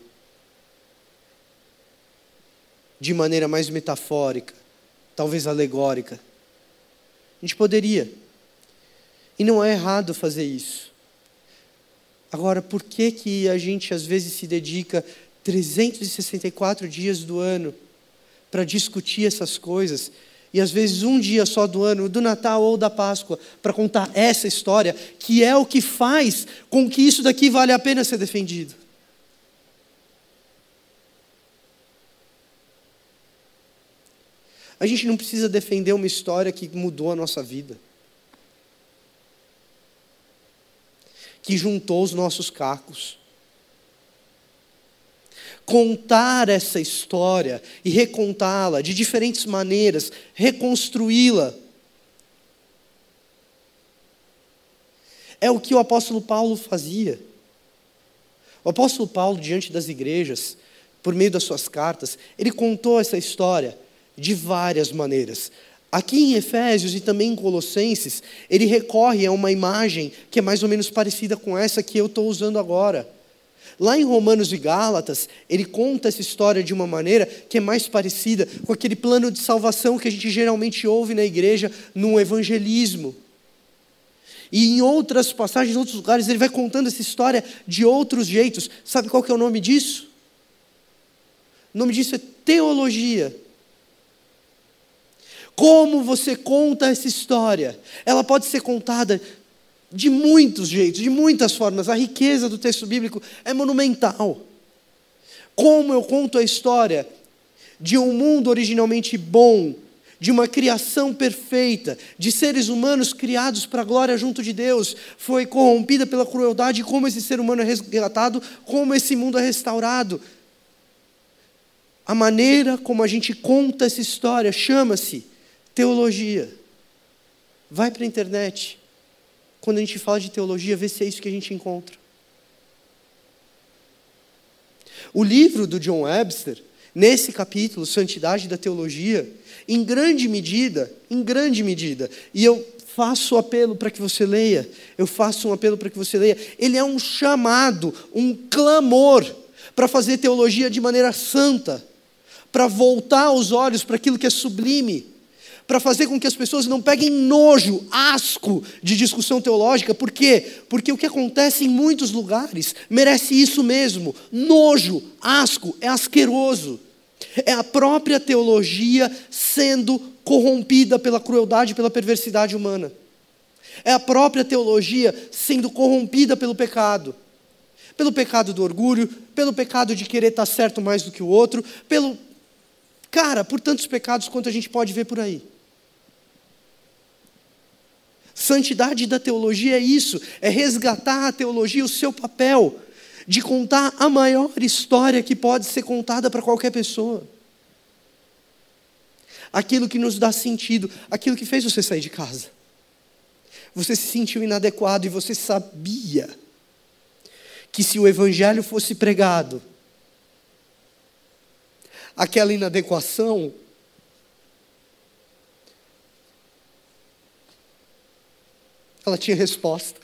de maneira mais metafórica, talvez alegórica. A gente poderia. E não é errado fazer isso. Agora, por que, que a gente às vezes se dedica 364 dias do ano para discutir essas coisas? E às vezes um dia só do ano, do Natal ou da Páscoa, para contar essa história, que é o que faz com que isso daqui vale a pena ser defendido. A gente não precisa defender uma história que mudou a nossa vida, que juntou os nossos cacos. Contar essa história e recontá-la de diferentes maneiras, reconstruí-la. É o que o apóstolo Paulo fazia. O apóstolo Paulo, diante das igrejas, por meio das suas cartas, ele contou essa história de várias maneiras. Aqui em Efésios e também em Colossenses, ele recorre a uma imagem que é mais ou menos parecida com essa que eu estou usando agora. Lá em Romanos e Gálatas, ele conta essa história de uma maneira que é mais parecida com aquele plano de salvação que a gente geralmente ouve na igreja no evangelismo. E em outras passagens, em outros lugares, ele vai contando essa história de outros jeitos. Sabe qual que é o nome disso? O nome disso é teologia. Como você conta essa história? Ela pode ser contada de muitos jeitos, de muitas formas. A riqueza do texto bíblico é monumental. Como eu conto a história de um mundo originalmente bom, de uma criação perfeita, de seres humanos criados para a glória junto de Deus, foi corrompida pela crueldade, como esse ser humano é resgatado, como esse mundo é restaurado. A maneira como a gente conta essa história chama-se Teologia. Vai para a internet. Quando a gente fala de teologia, vê se é isso que a gente encontra. O livro do John Webster, nesse capítulo, Santidade da Teologia, em grande medida, em grande medida, e eu faço apelo para que você leia, eu faço um apelo para que você leia, ele é um chamado, um clamor para fazer teologia de maneira santa, para voltar os olhos para aquilo que é sublime, para fazer com que as pessoas não peguem nojo, asco de discussão teológica. Por quê? Porque o que acontece em muitos lugares merece isso mesmo: nojo, asco, é asqueroso. É a própria teologia sendo corrompida pela crueldade pela perversidade humana. É a própria teologia sendo corrompida pelo pecado. Pelo pecado do orgulho, pelo pecado de querer estar certo mais do que o outro, pelo. Cara, por tantos pecados quanto a gente pode ver por aí. Santidade da teologia é isso, é resgatar a teologia, o seu papel de contar a maior história que pode ser contada para qualquer pessoa. Aquilo que nos dá sentido, aquilo que fez você sair de casa. Você se sentiu inadequado e você sabia que se o evangelho fosse pregado, aquela inadequação ela tinha resposta.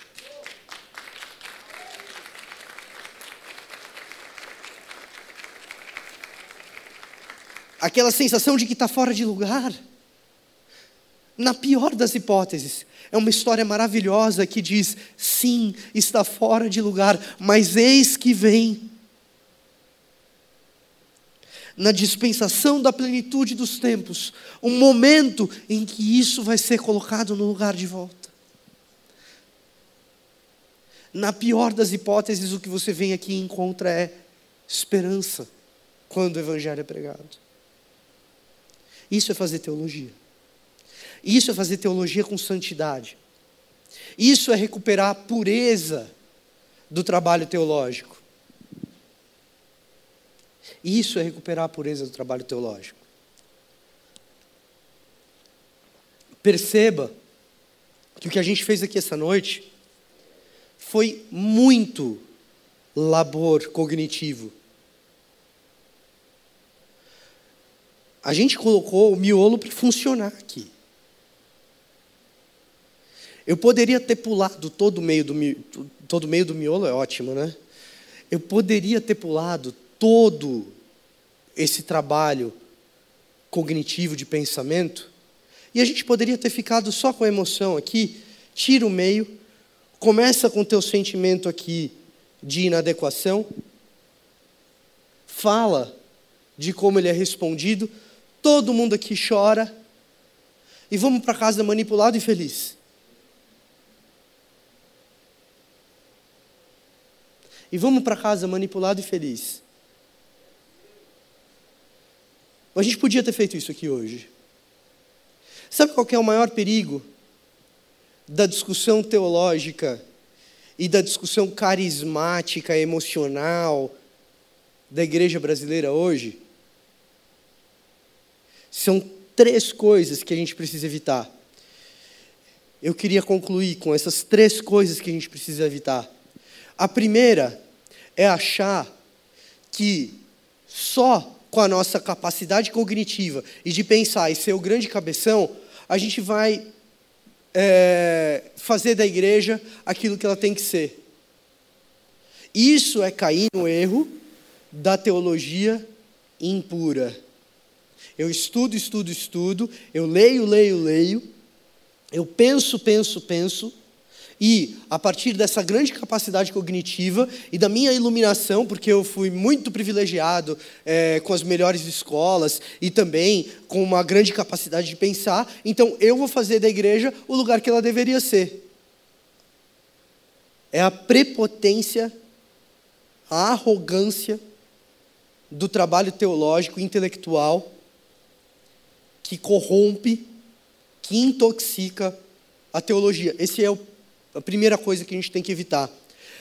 Aquela sensação de que está fora de lugar. Na pior das hipóteses, é uma história maravilhosa que diz: sim, está fora de lugar, mas eis que vem. Na dispensação da plenitude dos tempos, um momento em que isso vai ser colocado no lugar de volta. Na pior das hipóteses, o que você vem aqui e encontra é esperança quando o Evangelho é pregado. Isso é fazer teologia. Isso é fazer teologia com santidade. Isso é recuperar a pureza do trabalho teológico. Isso é recuperar a pureza do trabalho teológico. Perceba que o que a gente fez aqui essa noite foi muito labor cognitivo. A gente colocou o miolo para funcionar aqui. Eu poderia ter pulado todo o meio do, todo meio do miolo, é ótimo, né? Eu poderia ter pulado todo esse trabalho cognitivo de pensamento, e a gente poderia ter ficado só com a emoção aqui, tira o meio, Começa com o teu sentimento aqui de inadequação. Fala de como ele é respondido. Todo mundo aqui chora. E vamos para casa manipulado e feliz. E vamos para casa manipulado e feliz. A gente podia ter feito isso aqui hoje. Sabe qual é o maior perigo da discussão teológica e da discussão carismática, emocional da igreja brasileira hoje, são três coisas que a gente precisa evitar. Eu queria concluir com essas três coisas que a gente precisa evitar. A primeira é achar que só com a nossa capacidade cognitiva e de pensar e ser o grande cabeção, a gente vai é, fazer da igreja aquilo que ela tem que ser. Isso é cair no erro da teologia impura. Eu estudo, estudo, estudo, eu leio, leio, leio, eu penso, penso, penso, e, a partir dessa grande capacidade cognitiva e da minha iluminação, porque eu fui muito privilegiado é, com as melhores escolas e também com uma grande capacidade de pensar, então eu vou fazer da igreja o lugar que ela deveria ser. É a prepotência, a arrogância do trabalho teológico, intelectual, que corrompe, que intoxica a teologia. Esse é o a primeira coisa que a gente tem que evitar.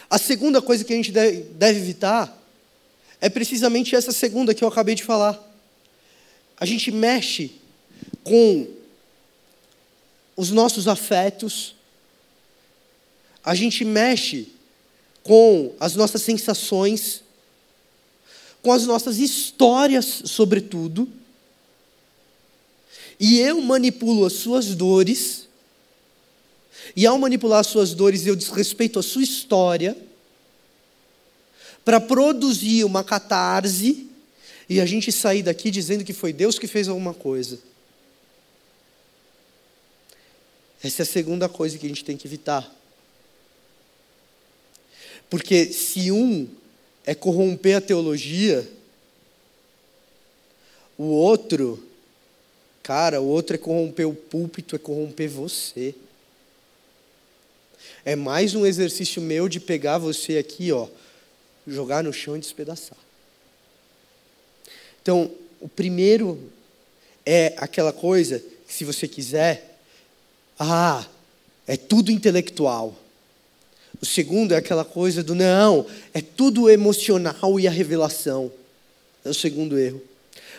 A segunda coisa que a gente deve evitar é precisamente essa segunda que eu acabei de falar. A gente mexe com os nossos afetos, a gente mexe com as nossas sensações, com as nossas histórias, sobretudo, e eu manipulo as suas dores e ao manipular suas dores, eu desrespeito a sua história para produzir uma catarse e a gente sair daqui dizendo que foi Deus que fez alguma coisa. Essa é a segunda coisa que a gente tem que evitar. Porque se um é corromper a teologia, o outro, cara, o outro é corromper o púlpito, é corromper você. É mais um exercício meu de pegar você aqui, ó, jogar no chão e despedaçar. Então, o primeiro é aquela coisa que, se você quiser, ah, é tudo intelectual. O segundo é aquela coisa do não, é tudo emocional e a revelação. É o segundo erro.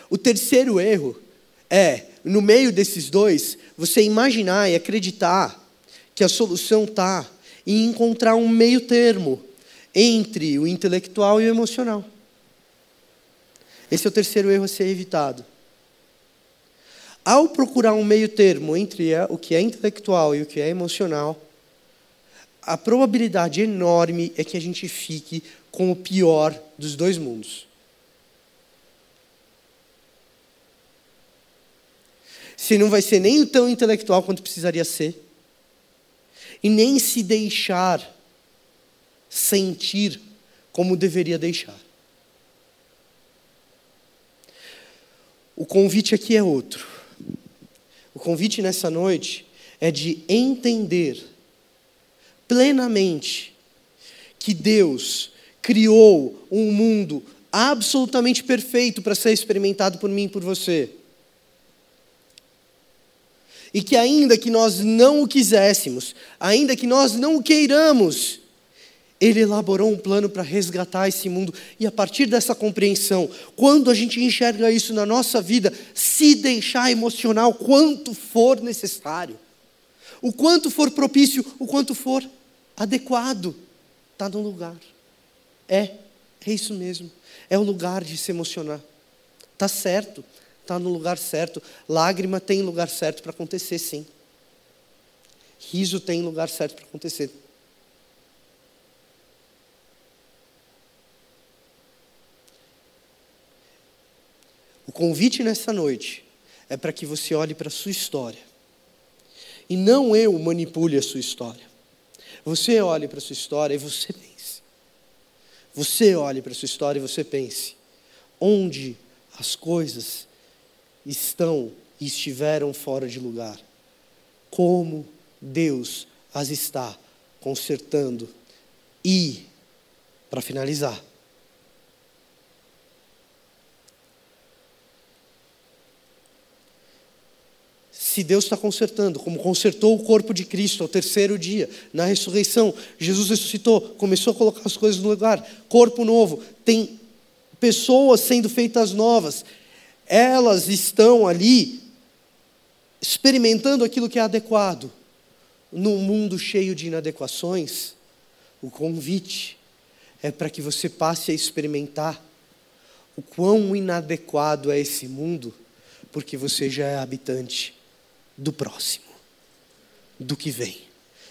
O terceiro erro é, no meio desses dois, você imaginar e acreditar que a solução está em encontrar um meio termo entre o intelectual e o emocional. Esse é o terceiro erro a ser evitado. Ao procurar um meio termo entre o que é intelectual e o que é emocional, a probabilidade enorme é que a gente fique com o pior dos dois mundos. Se não vai ser nem tão intelectual quanto precisaria ser, e nem se deixar sentir como deveria deixar. O convite aqui é outro. O convite nessa noite é de entender plenamente que Deus criou um mundo absolutamente perfeito para ser experimentado por mim e por você. E que ainda que nós não o quiséssemos, ainda que nós não o queiramos, ele elaborou um plano para resgatar esse mundo. E a partir dessa compreensão, quando a gente enxerga isso na nossa vida, se deixar emocional quanto for necessário, o quanto for propício, o quanto for adequado, está no lugar. É, é isso mesmo. É o lugar de se emocionar. Está certo, está no lugar certo. Lágrima tem lugar certo para acontecer, sim. Riso tem lugar certo para acontecer. O convite nessa noite é para que você olhe para a sua história. E não eu manipule a sua história. Você olhe para a sua história e você pense. Você olhe para a sua história e você pense. Onde as coisas estão e estiveram fora de lugar. Como Deus as está consertando. E, para finalizar, se Deus está consertando, como consertou o corpo de Cristo ao terceiro dia, na ressurreição, Jesus ressuscitou, começou a colocar as coisas no lugar, corpo novo, tem pessoas sendo feitas novas, elas estão ali experimentando aquilo que é adequado. Num mundo cheio de inadequações, o convite é para que você passe a experimentar o quão inadequado é esse mundo, porque você já é habitante do próximo, do que vem.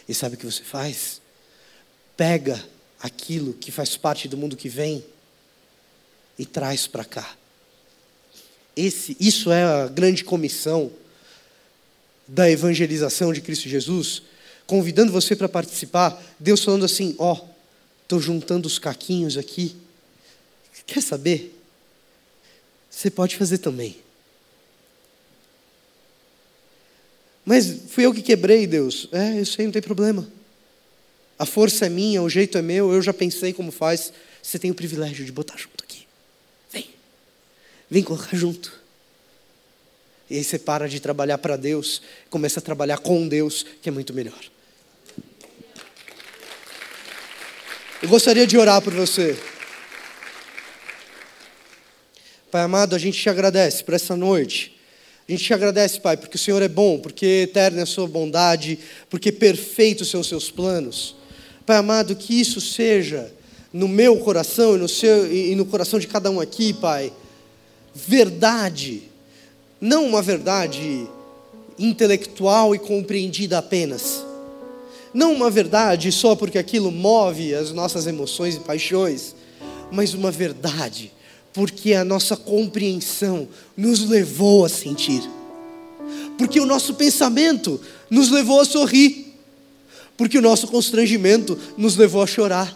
E sabe o que você faz? Pega aquilo que faz parte do mundo que vem e traz para cá. Esse, isso é a grande comissão da evangelização de Cristo Jesus, convidando você para participar. Deus falando assim: ó, oh, estou juntando os caquinhos aqui. Quer saber? Você pode fazer também. Mas fui eu que quebrei, Deus. É, eu sei, não tem problema. A força é minha, o jeito é meu, eu já pensei como faz. Você tem o privilégio de botar junto aqui. Vem. Colocar junto. E aí você para de trabalhar para Deus, começa a trabalhar com Deus, que é muito melhor. Eu gostaria de orar por você. Pai amado, a gente te agradece por essa noite. A gente te agradece, Pai, porque o Senhor é bom, porque eterna é a sua bondade, porque perfeitos são os seus planos. Pai amado, que isso seja no meu coração e no, seu, e no coração de cada um aqui, Pai, verdade, não uma verdade intelectual e compreendida apenas, não uma verdade só porque aquilo move as nossas emoções e paixões, mas uma verdade porque a nossa compreensão nos levou a sentir, porque o nosso pensamento nos levou a sorrir, porque o nosso constrangimento nos levou a chorar,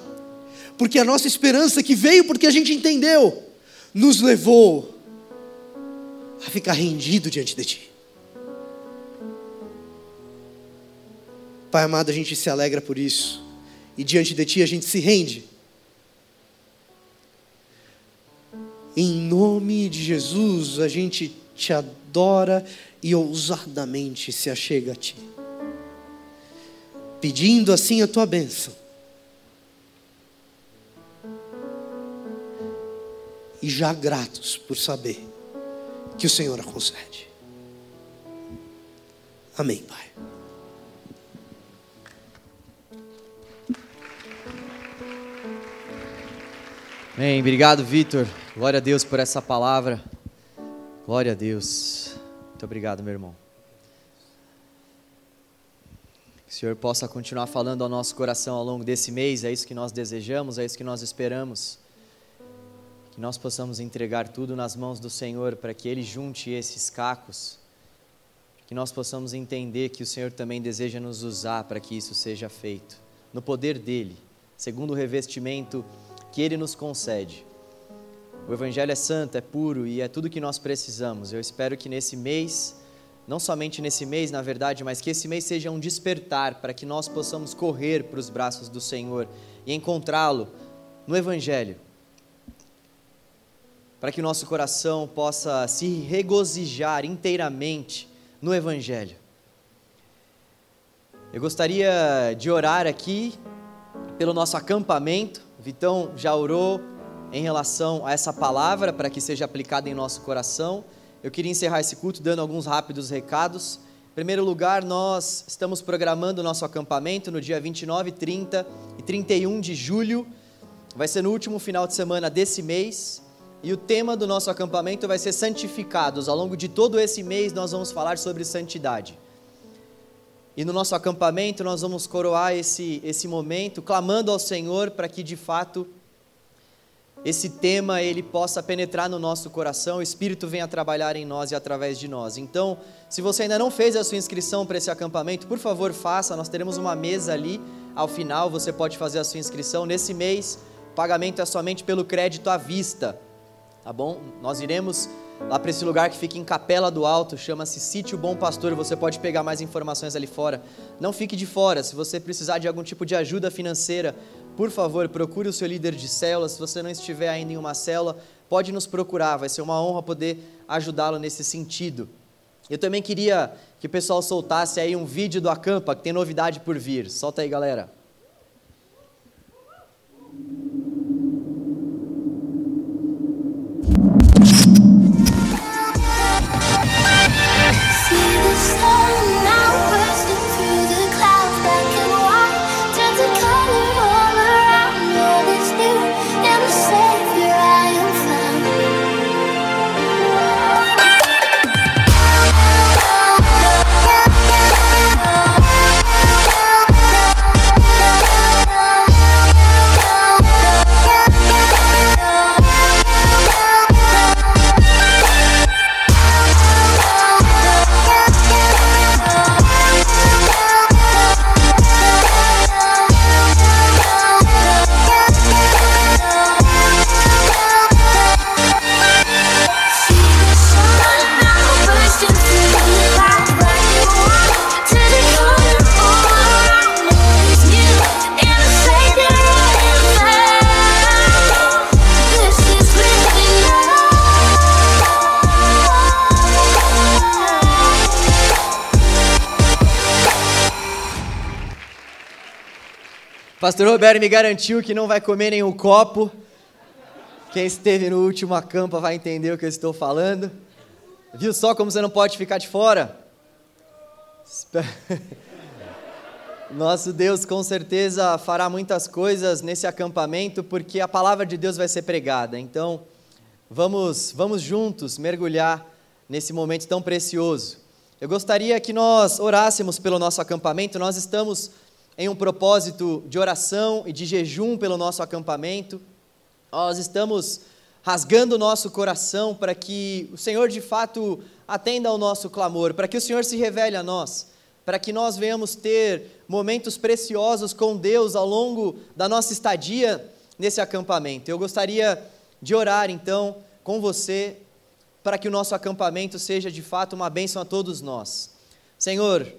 porque a nossa esperança que veio porque a gente entendeu, nos levou a ficar rendido diante de Ti. Pai amado, a gente se alegra por isso, e diante de Ti a gente se rende. Em nome de Jesus, a gente te adora e ousadamente se achega a Ti, pedindo assim a Tua bênção. E já gratos por saber que o Senhor a concede. Amém, Pai. Bem, obrigado, Vitor. Glória a Deus por essa palavra. Glória a Deus. Muito obrigado, meu irmão. Que o Senhor possa continuar falando ao nosso coração ao longo desse mês, é isso que nós desejamos, é isso que nós esperamos. Que nós possamos entregar tudo nas mãos do Senhor para que Ele junte esses cacos. Que nós possamos entender que o Senhor também deseja nos usar para que isso seja feito, no poder dEle, segundo o revestimento que Ele nos concede. O Evangelho é santo, é puro e é tudo que nós precisamos. Eu espero que nesse mês, não somente nesse mês, na verdade, mas que esse mês seja um despertar para que nós possamos correr para os braços do Senhor e encontrá-lo no Evangelho. Para que o nosso coração possa se regozijar inteiramente no Evangelho. Eu gostaria de orar aqui pelo nosso acampamento. Vitão já orou em relação a essa palavra para que seja aplicada em nosso coração. Eu queria encerrar esse culto dando alguns rápidos recados. Em primeiro lugar, nós estamos programando o nosso acampamento no dia 29, 30 e 31 de julho. Vai ser no último final de semana desse mês. E o tema do nosso acampamento vai ser santificados. Ao longo de todo esse mês, nós vamos falar sobre santidade. E no nosso acampamento, nós vamos coroar esse, esse momento, clamando ao Senhor para que de fato esse tema ele possa penetrar no nosso coração, o Espírito venha trabalhar em nós e através de nós. Então, se você ainda não fez a sua inscrição para esse acampamento, por favor, faça. Nós teremos uma mesa ali ao final, você pode fazer a sua inscrição. Nesse mês, o pagamento é somente pelo crédito à vista, tá bom? Nós iremos lá para esse lugar que fica em Capela do Alto, chama-se Sítio Bom Pastor, você pode pegar mais informações ali fora. Não fique de fora, se você precisar de algum tipo de ajuda financeira, por favor, procure o seu líder de célula. Se você não estiver ainda em uma célula, pode nos procurar. Vai ser uma honra poder ajudá-lo nesse sentido. Eu também queria que o pessoal soltasse aí um vídeo do Acampa, que tem novidade por vir. Solta aí, galera. Pastor Roberto me garantiu que não vai comer nenhum copo. Quem esteve no último acampa vai entender o que eu estou falando. Viu só como você não pode ficar de fora? Nosso Deus com certeza fará muitas coisas nesse acampamento, porque a palavra de Deus vai ser pregada. Então, vamos, vamos juntos mergulhar nesse momento tão precioso. Eu gostaria que nós orássemos pelo nosso acampamento. Nós estamos em um propósito de oração e de jejum pelo nosso acampamento. Nós estamos rasgando o nosso coração para que o Senhor de fato atenda ao nosso clamor, para que o Senhor se revele a nós, para que nós venhamos ter momentos preciosos com Deus ao longo da nossa estadia nesse acampamento. Eu gostaria de orar então com você para que o nosso acampamento seja de fato uma bênção a todos nós. Senhor,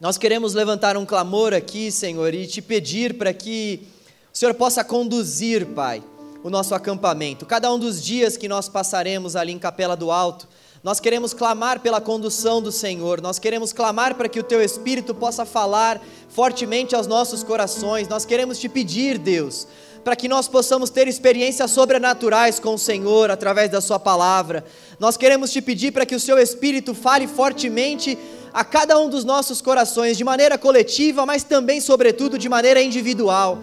nós queremos levantar um clamor aqui, Senhor, e te pedir para que o Senhor possa conduzir, Pai, o nosso acampamento. Cada um dos dias que nós passaremos ali em Capela do Alto, nós queremos clamar pela condução do Senhor, nós queremos clamar para que o Teu Espírito possa falar fortemente aos nossos corações, nós queremos te pedir, Deus, para que nós possamos ter experiências sobrenaturais com o Senhor através da Sua palavra. Nós queremos te pedir para que o Seu Espírito fale fortemente a cada um dos nossos corações, de maneira coletiva, mas também, sobretudo, de maneira individual.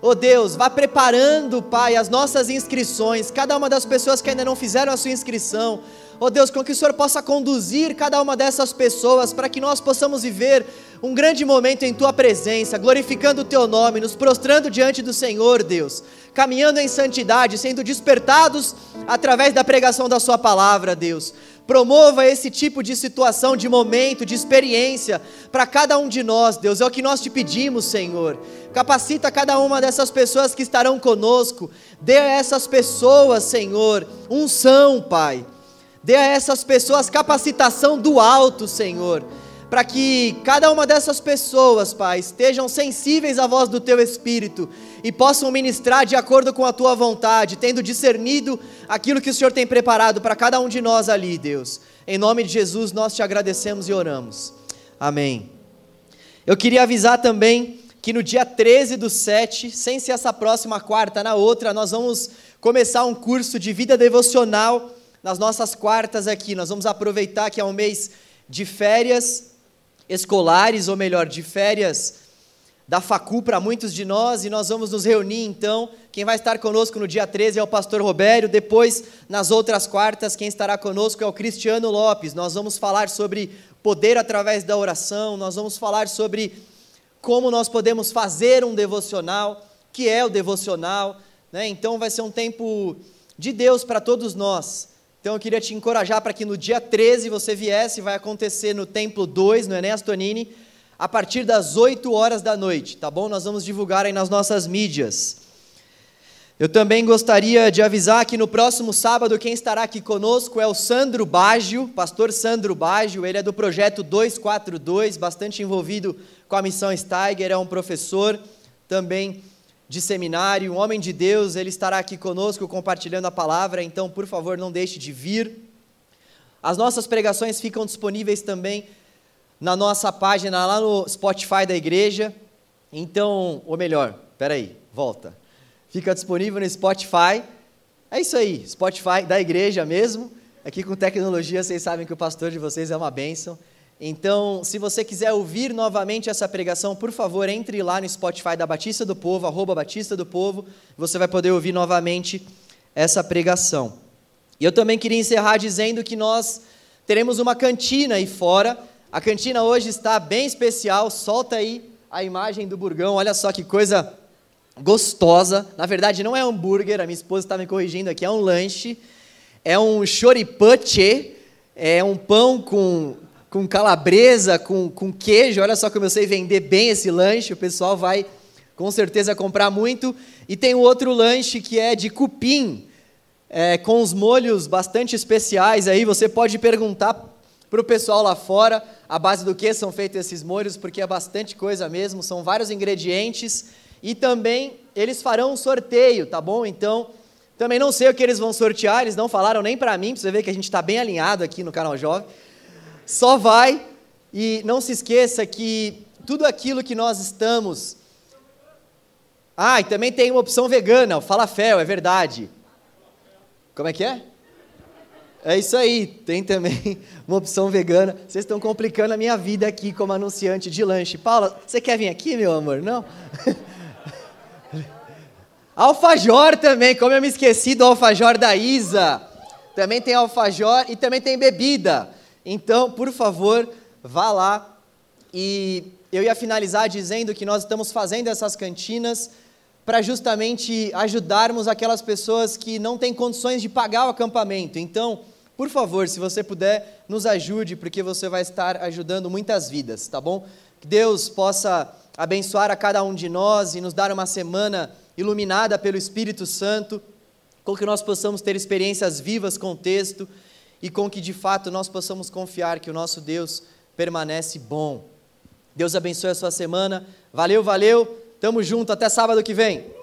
Oh Deus, vá preparando, Pai, as nossas inscrições, cada uma das pessoas que ainda não fizeram a sua inscrição. Oh Deus, com que o Senhor possa conduzir cada uma dessas pessoas para que nós possamos viver um grande momento em Tua presença, glorificando o Teu nome, nos prostrando diante do Senhor, Deus, caminhando em santidade, sendo despertados através da pregação da Sua palavra, Deus. Promova esse tipo de situação, de momento, de experiência para cada um de nós, Deus. É o que nós te pedimos, Senhor. Capacita cada uma dessas pessoas que estarão conosco. Dê a essas pessoas, Senhor, unção, Pai. Dê a essas pessoas capacitação do alto, Senhor para que cada uma dessas pessoas, Pai, estejam sensíveis à voz do Teu Espírito e possam ministrar de acordo com a Tua vontade, tendo discernido aquilo que o Senhor tem preparado para cada um de nós ali, Deus. Em nome de Jesus, nós te agradecemos e oramos. Amém. Eu queria avisar também que no dia 13 do 7, sem ser essa próxima quarta, na outra, nós vamos começar um curso de vida devocional nas nossas quartas aqui. Nós vamos aproveitar que é um mês de férias escolares, ou melhor, de férias da facul para muitos de nós, e nós vamos nos reunir então. Quem vai estar conosco no dia 13 é o pastor Robério, depois, nas outras quartas, quem estará conosco é o Cristiano Lopes. Nós vamos falar sobre poder através da oração, nós vamos falar sobre como nós podemos fazer um devocional, que é o devocional, né? Então vai ser um tempo de Deus para todos nós. Então eu queria te encorajar para que no dia 13 você viesse, vai acontecer no Templo 2, no Enéas Tonini, a partir das 8 horas da noite, tá bom? Nós vamos divulgar aí nas nossas mídias. Eu também gostaria de avisar que no próximo sábado quem estará aqui conosco é o Sandro Baggio, pastor Sandro Baggio, ele é do projeto 242, bastante envolvido com a missão Steiger, é um professor também de seminário, um homem de Deus, ele estará aqui conosco compartilhando a palavra, então, por favor, não deixe de vir. As nossas pregações ficam disponíveis também na nossa página lá no Spotify da igreja. Então, ou melhor, peraí, volta. Fica disponível no Spotify. É isso aí, Spotify da igreja mesmo. Aqui com tecnologia, vocês sabem que o pastor de vocês é uma bênção. Então, se você quiser ouvir novamente essa pregação, por favor, entre lá no Spotify da Batista do Povo, arroba Batista do Povo, você vai poder ouvir novamente essa pregação. E eu também queria encerrar dizendo que nós teremos uma cantina aí fora. A cantina hoje está bem especial, solta aí a imagem do burgão, olha só que coisa gostosa. Na verdade, não é hambúrguer, a minha esposa está me corrigindo aqui, é um lanche. É um choripache, é um pão com com calabresa, com, com queijo. Olha só como eu sei vender bem esse lanche, o pessoal vai com certeza comprar muito. E tem outro lanche que é de cupim, é, com os molhos bastante especiais. Aí você pode perguntar para o pessoal lá fora a base do que são feitos esses molhos, porque é bastante coisa mesmo, são vários ingredientes. E também eles farão um sorteio, tá bom? Então, também não sei o que eles vão sortear, eles não falaram nem para mim, para você ver que a gente está bem alinhado aqui no canal Jovem. Só vai e não se esqueça que tudo aquilo que nós estamos. Ah, e também tem uma opção vegana, o falafel, é verdade. Como é que é? É isso aí, tem também uma opção vegana. Vocês estão complicando a minha vida aqui como anunciante de lanche. Paula, você quer vir aqui, meu amor? Não? alfajor também, como eu me esqueci do alfajor da Isa. Também tem alfajor e também tem bebida. Então, por favor, vá lá. E eu ia finalizar dizendo que nós estamos fazendo essas cantinas para justamente ajudarmos aquelas pessoas que não têm condições de pagar o acampamento. Então, por favor, se você puder, nos ajude, porque você vai estar ajudando muitas vidas, tá bom? Que Deus possa abençoar a cada um de nós e nos dar uma semana iluminada pelo Espírito Santo, com que nós possamos ter experiências vivas com o texto e com que de fato nós possamos confiar que o nosso Deus permanece bom. Deus abençoe a sua semana. Valeu, valeu. Tamo junto até sábado que vem.